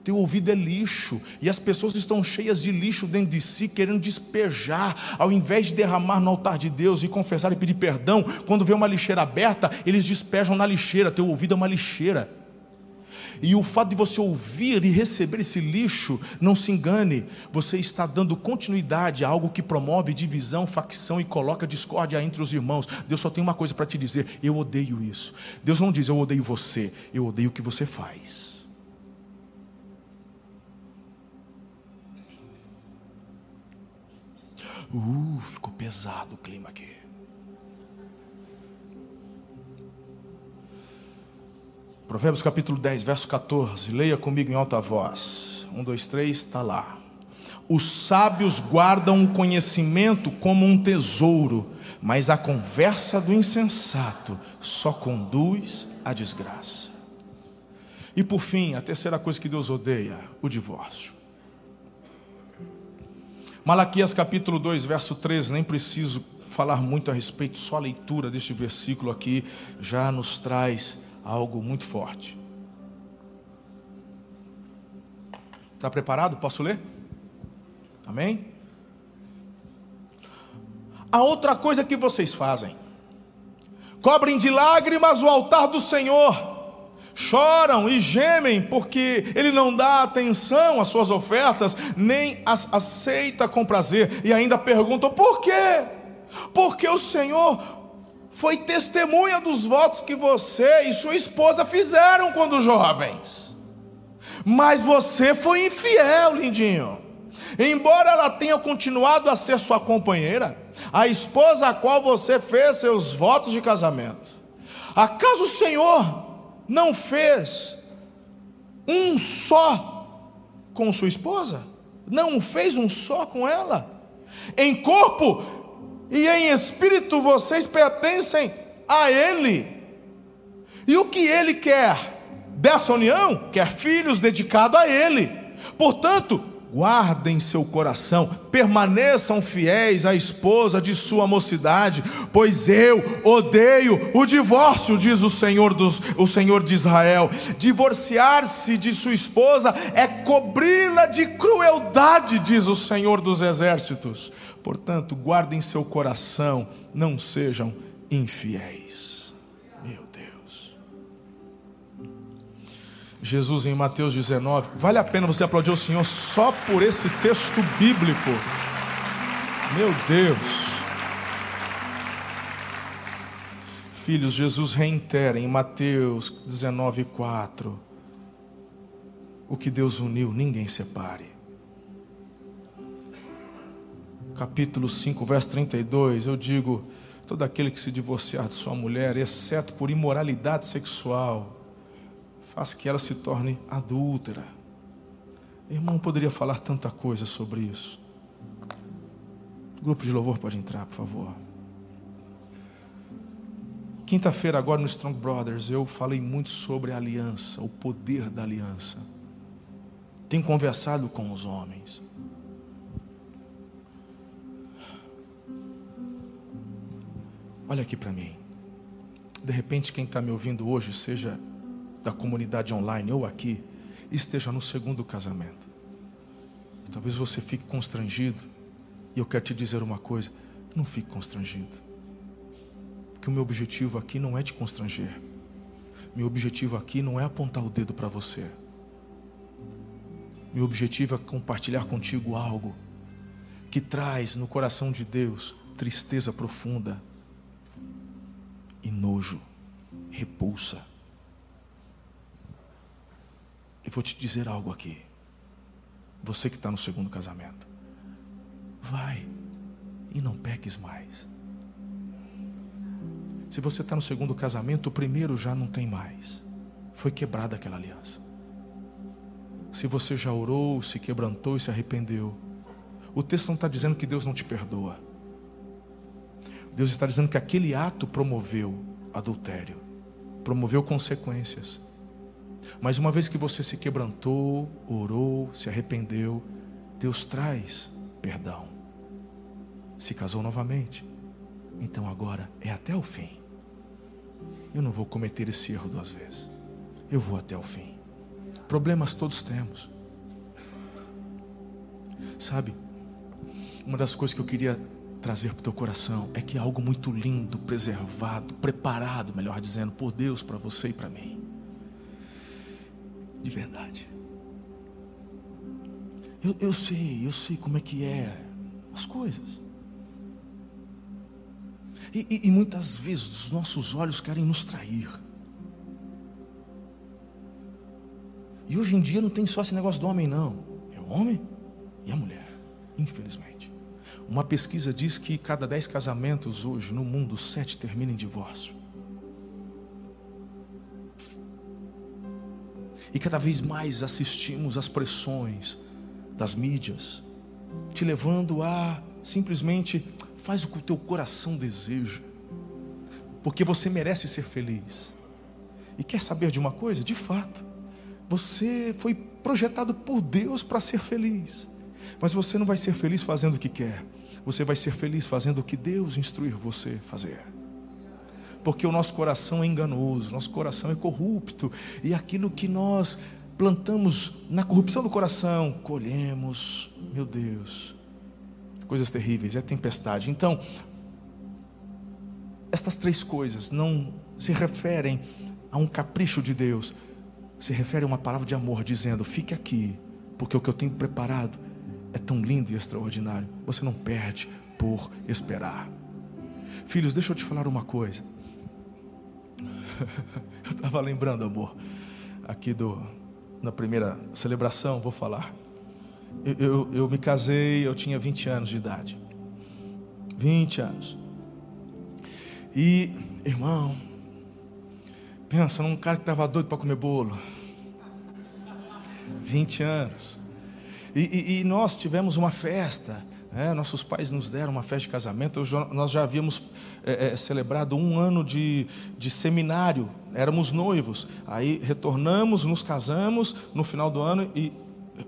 Teu ouvido é lixo, e as pessoas estão cheias de lixo dentro de si, querendo despejar, ao invés de derramar no altar de Deus e confessar e pedir perdão, quando vê uma lixeira aberta, eles despejam na lixeira. Teu ouvido é uma lixeira. E o fato de você ouvir e receber esse lixo, não se engane, você está dando continuidade a algo que promove divisão, facção e coloca discórdia entre os irmãos. Deus só tem uma coisa para te dizer: eu odeio isso. Deus não diz eu odeio você, eu odeio o que você faz. Uh, ficou pesado o clima aqui. Provérbios capítulo 10, verso 14. Leia comigo em alta voz. Um, dois, três, está lá. Os sábios guardam o conhecimento como um tesouro, mas a conversa do insensato só conduz à desgraça. E por fim, a terceira coisa que Deus odeia: o divórcio. Malaquias capítulo 2, verso 13, nem preciso falar muito a respeito, só a leitura deste versículo aqui já nos traz algo muito forte. Está preparado? Posso ler? Amém? A outra coisa que vocês fazem, cobrem de lágrimas o altar do Senhor, choram e gemem, porque Ele não dá atenção às suas ofertas, nem as aceita com prazer, e ainda perguntam: por quê? Porque o Senhor foi testemunha dos votos que você e sua esposa fizeram quando jovens. Mas você foi infiel, lindinho. Embora ela tenha continuado a ser sua companheira, a esposa a qual você fez seus votos de casamento. Acaso o Senhor não fez um só com sua esposa? Não fez um só com ela? Em corpo e em espírito vocês pertencem a Ele. E o que Ele quer dessa união? Quer filhos dedicados a Ele. Portanto, guardem seu coração, permaneçam fiéis à esposa de sua mocidade, pois eu odeio o divórcio, diz o Senhor dos, o Senhor de Israel. Divorciar-se de sua esposa é cobri-la de crueldade, diz o Senhor dos exércitos. Portanto, guardem seu coração, não sejam infiéis. Jesus em Mateus 19, vale a pena você aplaudir o Senhor só por esse texto bíblico. Meu Deus. Filhos, Jesus reitera em Mateus 19, 4. O que Deus uniu, ninguém separe capítulo 5, verso 32, eu digo: todo aquele que se divorciar de sua mulher, exceto por imoralidade sexual, faz que ela se torne adúltera. Irmão, poderia falar tanta coisa sobre isso. O grupo de louvor pode entrar, por favor. Quinta-feira, agora no Strong Brothers, eu falei muito sobre a aliança, o poder da aliança. Tenho conversado com os homens. Olha aqui para mim. De repente, quem está me ouvindo hoje, seja da comunidade online ou aqui, esteja no segundo casamento. Talvez você fique constrangido. E eu quero te dizer uma coisa: não fique constrangido. Porque o meu objetivo aqui não é te constranger. Meu objetivo aqui não é apontar o dedo para você. Meu objetivo é compartilhar contigo algo que traz no coração de Deus tristeza profunda e nojo, repulsa. E vou te dizer algo aqui. Você que está no segundo casamento, vai e não peques mais. Se você está no segundo casamento, o primeiro já não tem mais. Foi quebrada aquela aliança. Se você já orou, se quebrantou e se arrependeu, o texto não está dizendo que Deus não te perdoa. Deus está dizendo que aquele ato promoveu adultério, promoveu consequências. Mas uma vez que você se quebrantou, orou, se arrependeu, Deus traz perdão. Se casou novamente, então agora é até o fim. Eu não vou cometer esse erro duas vezes. Eu vou até o fim. Problemas todos temos. Sabe, uma das coisas que eu queria trazer para o teu coração é que é algo muito lindo, preservado, preparado, melhor dizendo, por Deus para você e para mim. De verdade. Eu, eu sei, eu sei como é que é as coisas. E, e, e muitas vezes os nossos olhos querem nos trair. E hoje em dia não tem só esse negócio do homem, não. É o homem e a mulher, infelizmente. Uma pesquisa diz que cada dez casamentos hoje no mundo, sete terminam em divórcio. E cada vez mais assistimos às pressões das mídias, te levando a simplesmente Faz o que o teu coração deseja, porque você merece ser feliz. E quer saber de uma coisa? De fato, você foi projetado por Deus para ser feliz, mas você não vai ser feliz fazendo o que quer, você vai ser feliz fazendo o que Deus instruir você a fazer porque o nosso coração é enganoso, nosso coração é corrupto, e aquilo que nós plantamos na corrupção do coração, colhemos, meu Deus, coisas terríveis, é tempestade. Então, estas três coisas não se referem a um capricho de Deus, se referem a uma palavra de amor, dizendo: fique aqui, porque o que eu tenho preparado é tão lindo e extraordinário. Você não perde por esperar. Filhos, deixa eu te falar uma coisa. eu estava lembrando, amor, aqui do na primeira celebração, vou falar. Eu, eu, eu me casei, eu tinha 20 anos de idade. 20 anos. E, irmão, pensa num cara que estava doido para comer bolo. 20 anos. E, e, e, nós tivemos uma festa. Né? Nossos pais nos deram uma festa de casamento. Nós já havíamos é, é, celebrado um ano de, de seminário. Éramos noivos. Aí retornamos, nos casamos no final do ano e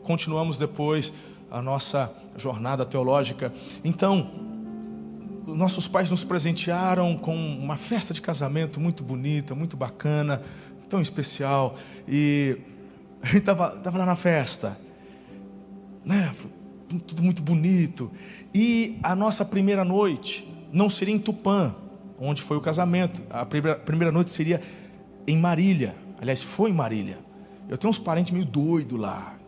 continuamos depois a nossa jornada teológica. Então, nossos pais nos presentearam com uma festa de casamento muito bonita, muito bacana, tão especial. E a gente estava tava lá na festa, né? tudo muito bonito. E a nossa primeira noite não seria em Tupã, onde foi o casamento. A primeira, noite seria em Marília. Aliás, foi em Marília. Eu tenho uns parentes meio doidos lá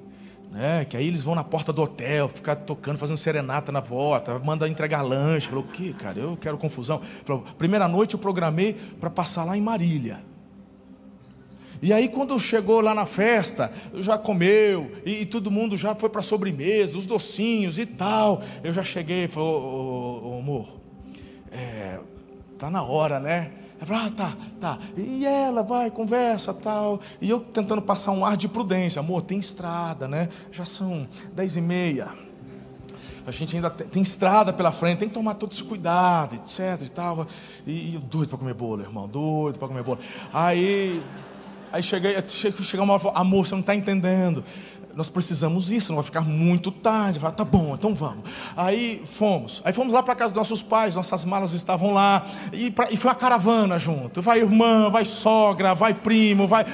né? Que aí eles vão na porta do hotel, ficar tocando, fazendo serenata na volta, manda entregar lanche. Falou, o que, cara? Eu quero confusão. Falou, primeira noite eu programei para passar lá em Marília. E aí, quando chegou lá na festa, já comeu, e, e todo mundo já foi para sobremesa, os docinhos e tal. Eu já cheguei e ô, ô, ô amor, é, tá na hora, né? Ela ah, tá, tá. E ela vai, conversa, tal. E eu tentando passar um ar de prudência. Amor, tem estrada, né? Já são dez e meia. A gente ainda tem, tem estrada pela frente, tem que tomar todo esse cuidado, etc e tal. E, e doido para comer bolo, irmão, doido para comer bolo. Aí, aí cheguei, chega uma hora, amor, você não está entendendo nós precisamos isso, não vai ficar muito tarde. Falei, tá bom, então vamos. Aí fomos. Aí fomos lá para casa dos nossos pais, nossas malas estavam lá. E, pra, e foi uma caravana junto. Vai irmã, vai sogra, vai primo, vai.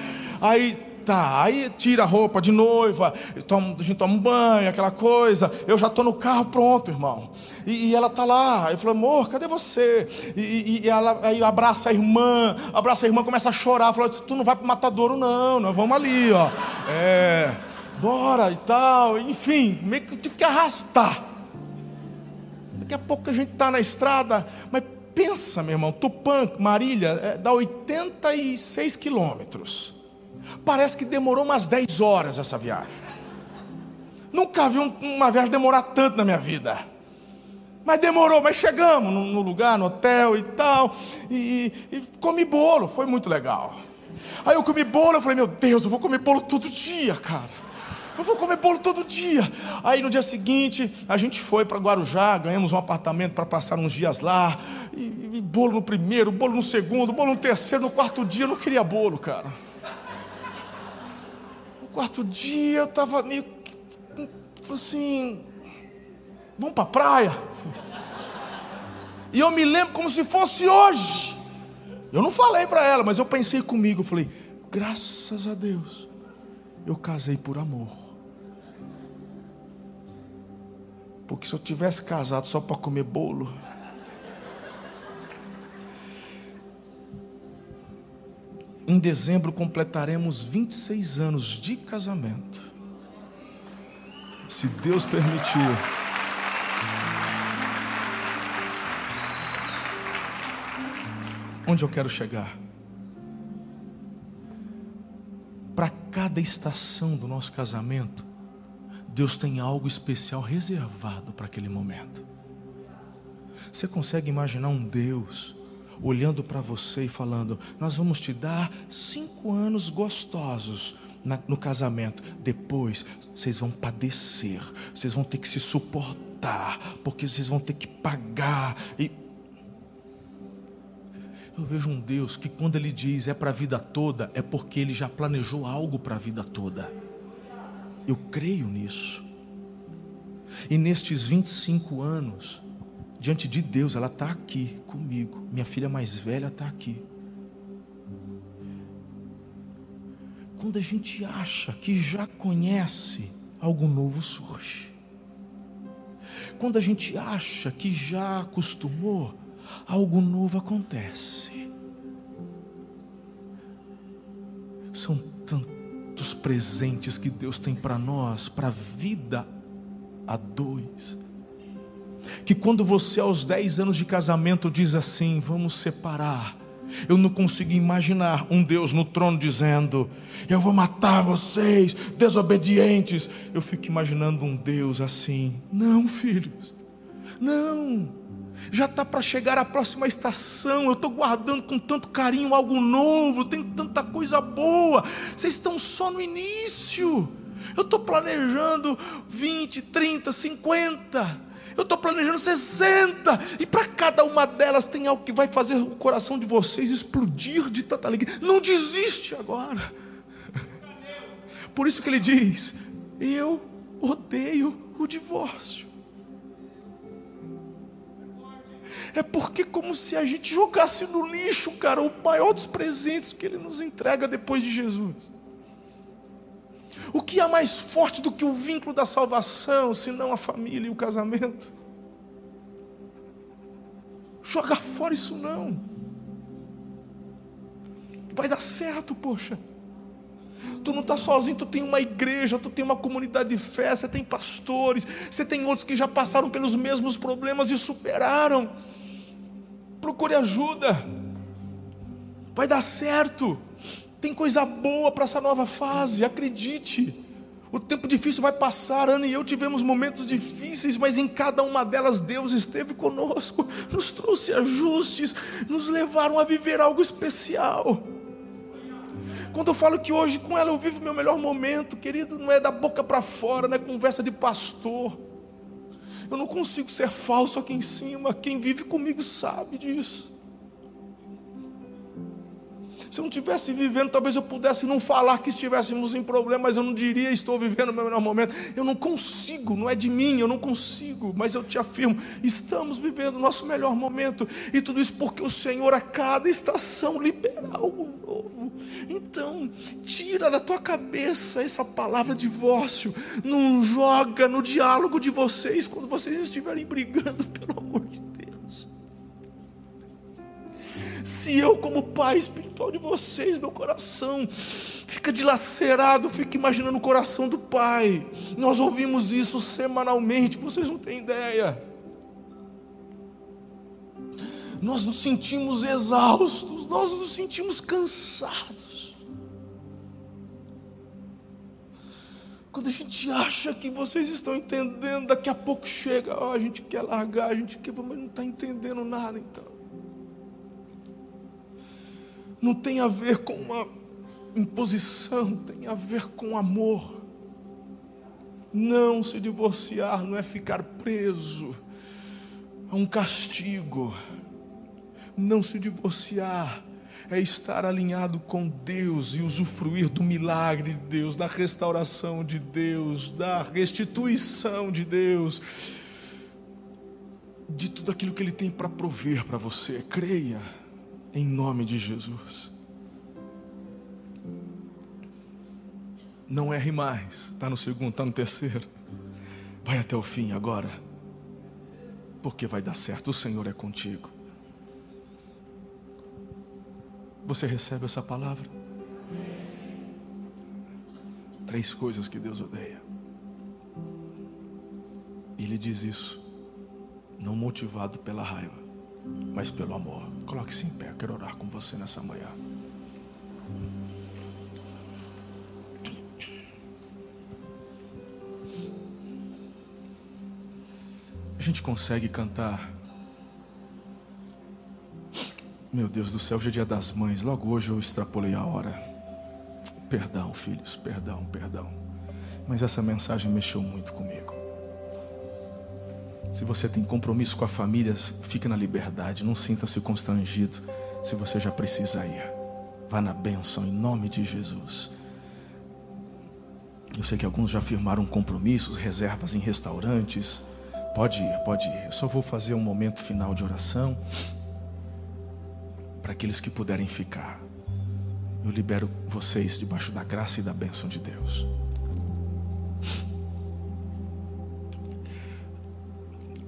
Aí tá. Aí tira a roupa de noiva, toma, a gente toma um banho, aquela coisa. Eu já estou no carro pronto, irmão. E, e ela tá lá. Eu falei, amor, cadê você? E, e, ela aí abraça a irmã, abraça a irmã, começa a chorar. Fala, tu não vai para o matadouro, não, nós vamos ali, ó. É, bora e tal. Enfim, meio que tive que arrastar. Daqui a pouco a gente está na estrada, mas pensa, meu irmão, Tupã, Marília, é, dá 86 quilômetros. Parece que demorou umas 10 horas essa viagem. Nunca vi uma viagem demorar tanto na minha vida. Mas demorou, mas chegamos no, lugar, no hotel e tal. E, e, comi bolo, foi muito legal. Aí eu comi bolo, eu falei, meu Deus, eu vou comer bolo todo dia, cara. Eu vou comer bolo todo dia. Aí no dia seguinte, a gente foi para Guarujá, ganhamos um apartamento para passar uns dias lá. E, e, bolo no primeiro, bolo no segundo, bolo no terceiro, no quarto dia eu não queria bolo, cara. Quarto dia eu estava meio. assim. Vamos para a praia. E eu me lembro como se fosse hoje. Eu não falei para ela, mas eu pensei comigo, eu falei, graças a Deus, eu casei por amor. Porque se eu tivesse casado só para comer bolo. Em dezembro completaremos 26 anos de casamento. Se Deus permitir. Onde eu quero chegar? Para cada estação do nosso casamento, Deus tem algo especial reservado para aquele momento. Você consegue imaginar um Deus olhando para você e falando: Nós vamos te dar cinco anos gostosos no casamento. Depois vocês vão padecer, vocês vão ter que se suportar, porque vocês vão ter que pagar. E eu vejo um Deus que quando Ele diz é para a vida toda, é porque Ele já planejou algo para a vida toda. Eu creio nisso. E nestes 25 anos, diante de Deus, ela está aqui comigo. Minha filha mais velha está aqui. Quando a gente acha que já conhece, algo novo surge. Quando a gente acha que já acostumou, algo novo acontece. São tantos presentes que Deus tem para nós, para a vida a dois. Que quando você, aos 10 anos de casamento, diz assim: vamos separar. Eu não consigo imaginar um Deus no trono dizendo: Eu vou matar vocês, desobedientes. Eu fico imaginando um Deus assim: Não, filhos, não já está para chegar a próxima estação. Eu estou guardando com tanto carinho algo novo, tem tanta coisa boa. Vocês estão só no início. Eu estou planejando 20, 30, 50. Eu estou planejando 60. E para cada uma delas tem algo que vai fazer o coração de vocês explodir de tanta alegria. Não desiste agora. Por isso que ele diz: Eu odeio o divórcio. É porque como se a gente jogasse no lixo, cara, o maior dos presentes que ele nos entrega depois de Jesus. O que é mais forte do que o vínculo da salvação, se não a família e o casamento? Joga fora isso não. Vai dar certo, poxa. Tu não está sozinho, tu tem uma igreja, tu tem uma comunidade de fé, você tem pastores, você tem outros que já passaram pelos mesmos problemas e superaram procure ajuda. Vai dar certo. Tem coisa boa para essa nova fase, acredite. O tempo difícil vai passar, Ana e eu tivemos momentos difíceis, mas em cada uma delas Deus esteve conosco, nos trouxe ajustes, nos levaram a viver algo especial. Quando eu falo que hoje com ela eu vivo meu melhor momento, querido, não é da boca para fora, não é conversa de pastor. Eu não consigo ser falso aqui em cima. Quem vive comigo sabe disso. Não estivesse vivendo, talvez eu pudesse não falar que estivéssemos em problema, mas eu não diria estou vivendo o meu melhor momento. Eu não consigo, não é de mim, eu não consigo, mas eu te afirmo, estamos vivendo o nosso melhor momento. E tudo isso porque o Senhor a cada estação libera algo novo. Então, tira da tua cabeça essa palavra divórcio, não joga no diálogo de vocês quando vocês estiverem brigando, pelo Se eu, como pai espiritual de vocês, meu coração fica dilacerado, fica imaginando o coração do pai. Nós ouvimos isso semanalmente, vocês não têm ideia. Nós nos sentimos exaustos, nós nos sentimos cansados. Quando a gente acha que vocês estão entendendo, daqui a pouco chega, oh, a gente quer largar, a gente quer, mas não está entendendo nada então não tem a ver com uma imposição, tem a ver com amor. Não se divorciar não é ficar preso a um castigo. Não se divorciar é estar alinhado com Deus e usufruir do milagre de Deus, da restauração de Deus, da restituição de Deus, de tudo aquilo que Ele tem para prover para você. Creia em nome de Jesus. Não erre mais. Está no segundo, está no terceiro. Vai até o fim agora. Porque vai dar certo. O Senhor é contigo. Você recebe essa palavra? Três coisas que Deus odeia. Ele diz isso, não motivado pela raiva, mas pelo amor. Coloque-se em pé, eu quero orar com você nessa manhã. A gente consegue cantar. Meu Deus do céu, hoje é dia das mães. Logo hoje eu extrapolei a hora. Perdão, filhos, perdão, perdão. Mas essa mensagem mexeu muito comigo. Se você tem compromisso com a família, fique na liberdade, não sinta-se constrangido. Se você já precisa ir, vá na bênção em nome de Jesus. Eu sei que alguns já firmaram compromissos, reservas em restaurantes. Pode ir, pode ir. Eu só vou fazer um momento final de oração para aqueles que puderem ficar. Eu libero vocês debaixo da graça e da bênção de Deus.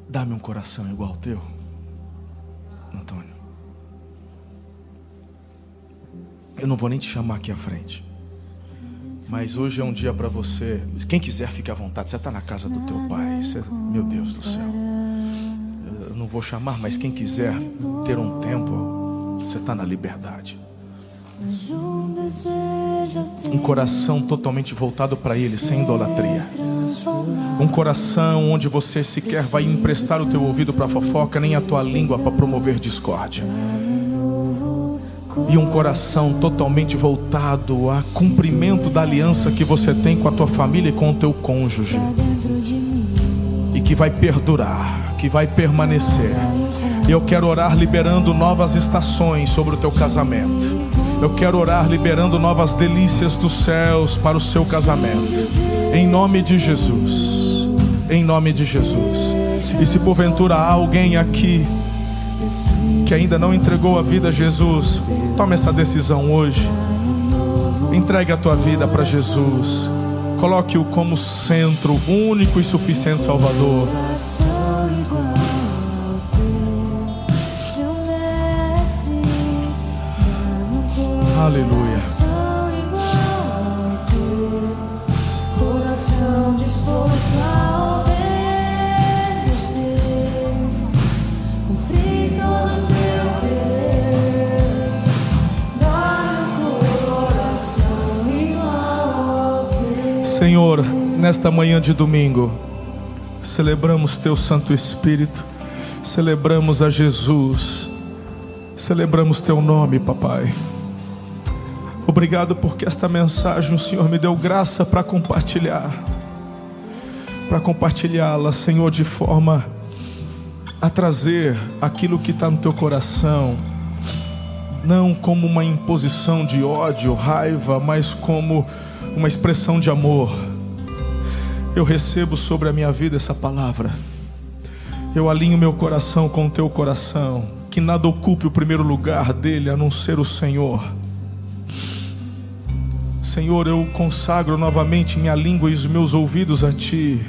Dá-me um coração igual ao teu, Antônio. Eu não vou nem te chamar aqui à frente. Mas hoje é um dia para você. Quem quiser, fique à vontade. Você está na casa do teu pai. Você, meu Deus do céu. Eu não vou chamar, mas quem quiser ter um tempo, você está na liberdade. Um coração totalmente voltado para Ele, sem idolatria. Um coração onde você sequer vai emprestar o teu ouvido para fofoca, nem a tua língua para promover discórdia. E um coração totalmente voltado a cumprimento da aliança que você tem com a tua família e com o teu cônjuge. E que vai perdurar, que vai permanecer. E eu quero orar liberando novas estações sobre o teu casamento eu quero orar liberando novas delícias dos céus para o seu casamento. Em nome de Jesus. Em nome de Jesus. E se porventura há alguém aqui que ainda não entregou a vida a Jesus, tome essa decisão hoje. Entregue a tua vida para Jesus. Coloque-o como centro, único e suficiente Salvador. Aleluia. Coração disposto a obedecer, cumprir todo o teu querer. coração igual ao teu. Senhor, nesta manhã de domingo, celebramos teu Santo Espírito, celebramos a Jesus. Celebramos teu nome, papai. Obrigado porque esta mensagem o Senhor me deu graça para compartilhar. Para compartilhá-la, Senhor, de forma a trazer aquilo que está no teu coração, não como uma imposição de ódio, raiva, mas como uma expressão de amor. Eu recebo sobre a minha vida essa palavra. Eu alinho meu coração com o teu coração, que nada ocupe o primeiro lugar dele a não ser o Senhor. Senhor, eu consagro novamente minha língua e os meus ouvidos a ti,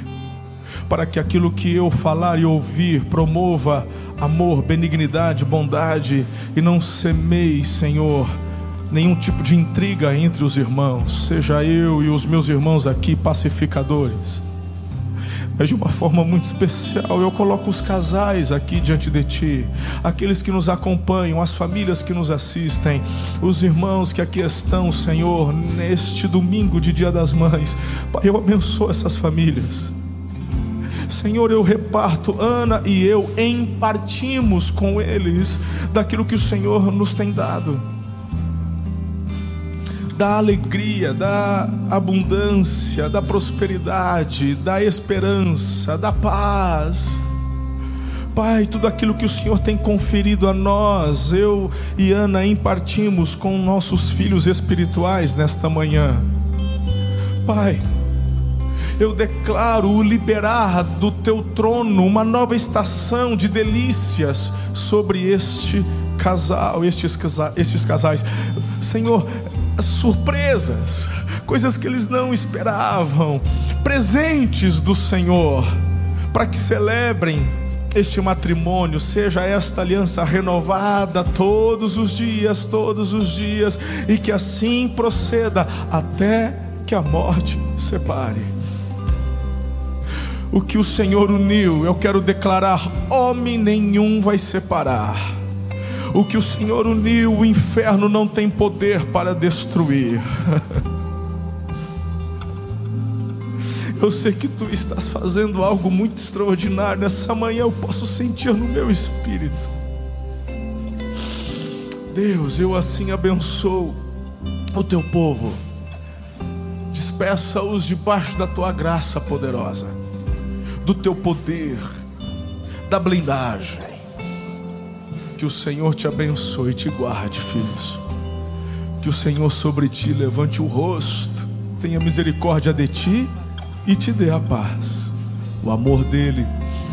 para que aquilo que eu falar e ouvir promova amor, benignidade, bondade e não semeie, Senhor, nenhum tipo de intriga entre os irmãos, seja eu e os meus irmãos aqui pacificadores. Mas de uma forma muito especial, eu coloco os casais aqui diante de Ti, aqueles que nos acompanham, as famílias que nos assistem, os irmãos que aqui estão, Senhor, neste domingo de Dia das Mães. Pai, eu abençoo essas famílias. Senhor, eu reparto, Ana e eu empartimos com eles daquilo que o Senhor nos tem dado da alegria, da abundância, da prosperidade, da esperança, da paz. Pai, tudo aquilo que o Senhor tem conferido a nós, eu e Ana impartimos com nossos filhos espirituais nesta manhã. Pai, eu declaro o liberar do teu trono uma nova estação de delícias sobre este casal, estes, estes casais. Senhor, surpresas, coisas que eles não esperavam, presentes do Senhor, para que celebrem este matrimônio, seja esta aliança renovada todos os dias, todos os dias, e que assim proceda até que a morte separe. O que o Senhor uniu, eu quero declarar: homem nenhum vai separar. O que o Senhor uniu, o inferno não tem poder para destruir. Eu sei que tu estás fazendo algo muito extraordinário. Nessa manhã eu posso sentir no meu espírito. Deus, eu assim abençoo o teu povo. Despeça-os debaixo da tua graça poderosa, do teu poder, da blindagem que o Senhor te abençoe e te guarde, filhos. Que o Senhor sobre ti levante o rosto, tenha misericórdia de ti e te dê a paz. O amor dele,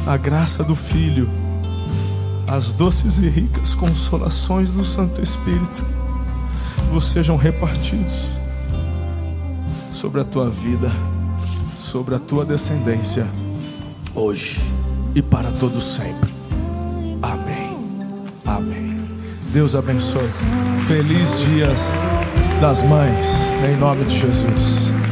a graça do Filho, as doces e ricas consolações do Santo Espírito vos sejam repartidos sobre a tua vida, sobre a tua descendência, hoje e para todo sempre. Deus abençoe. Feliz dias das mães, em nome de Jesus.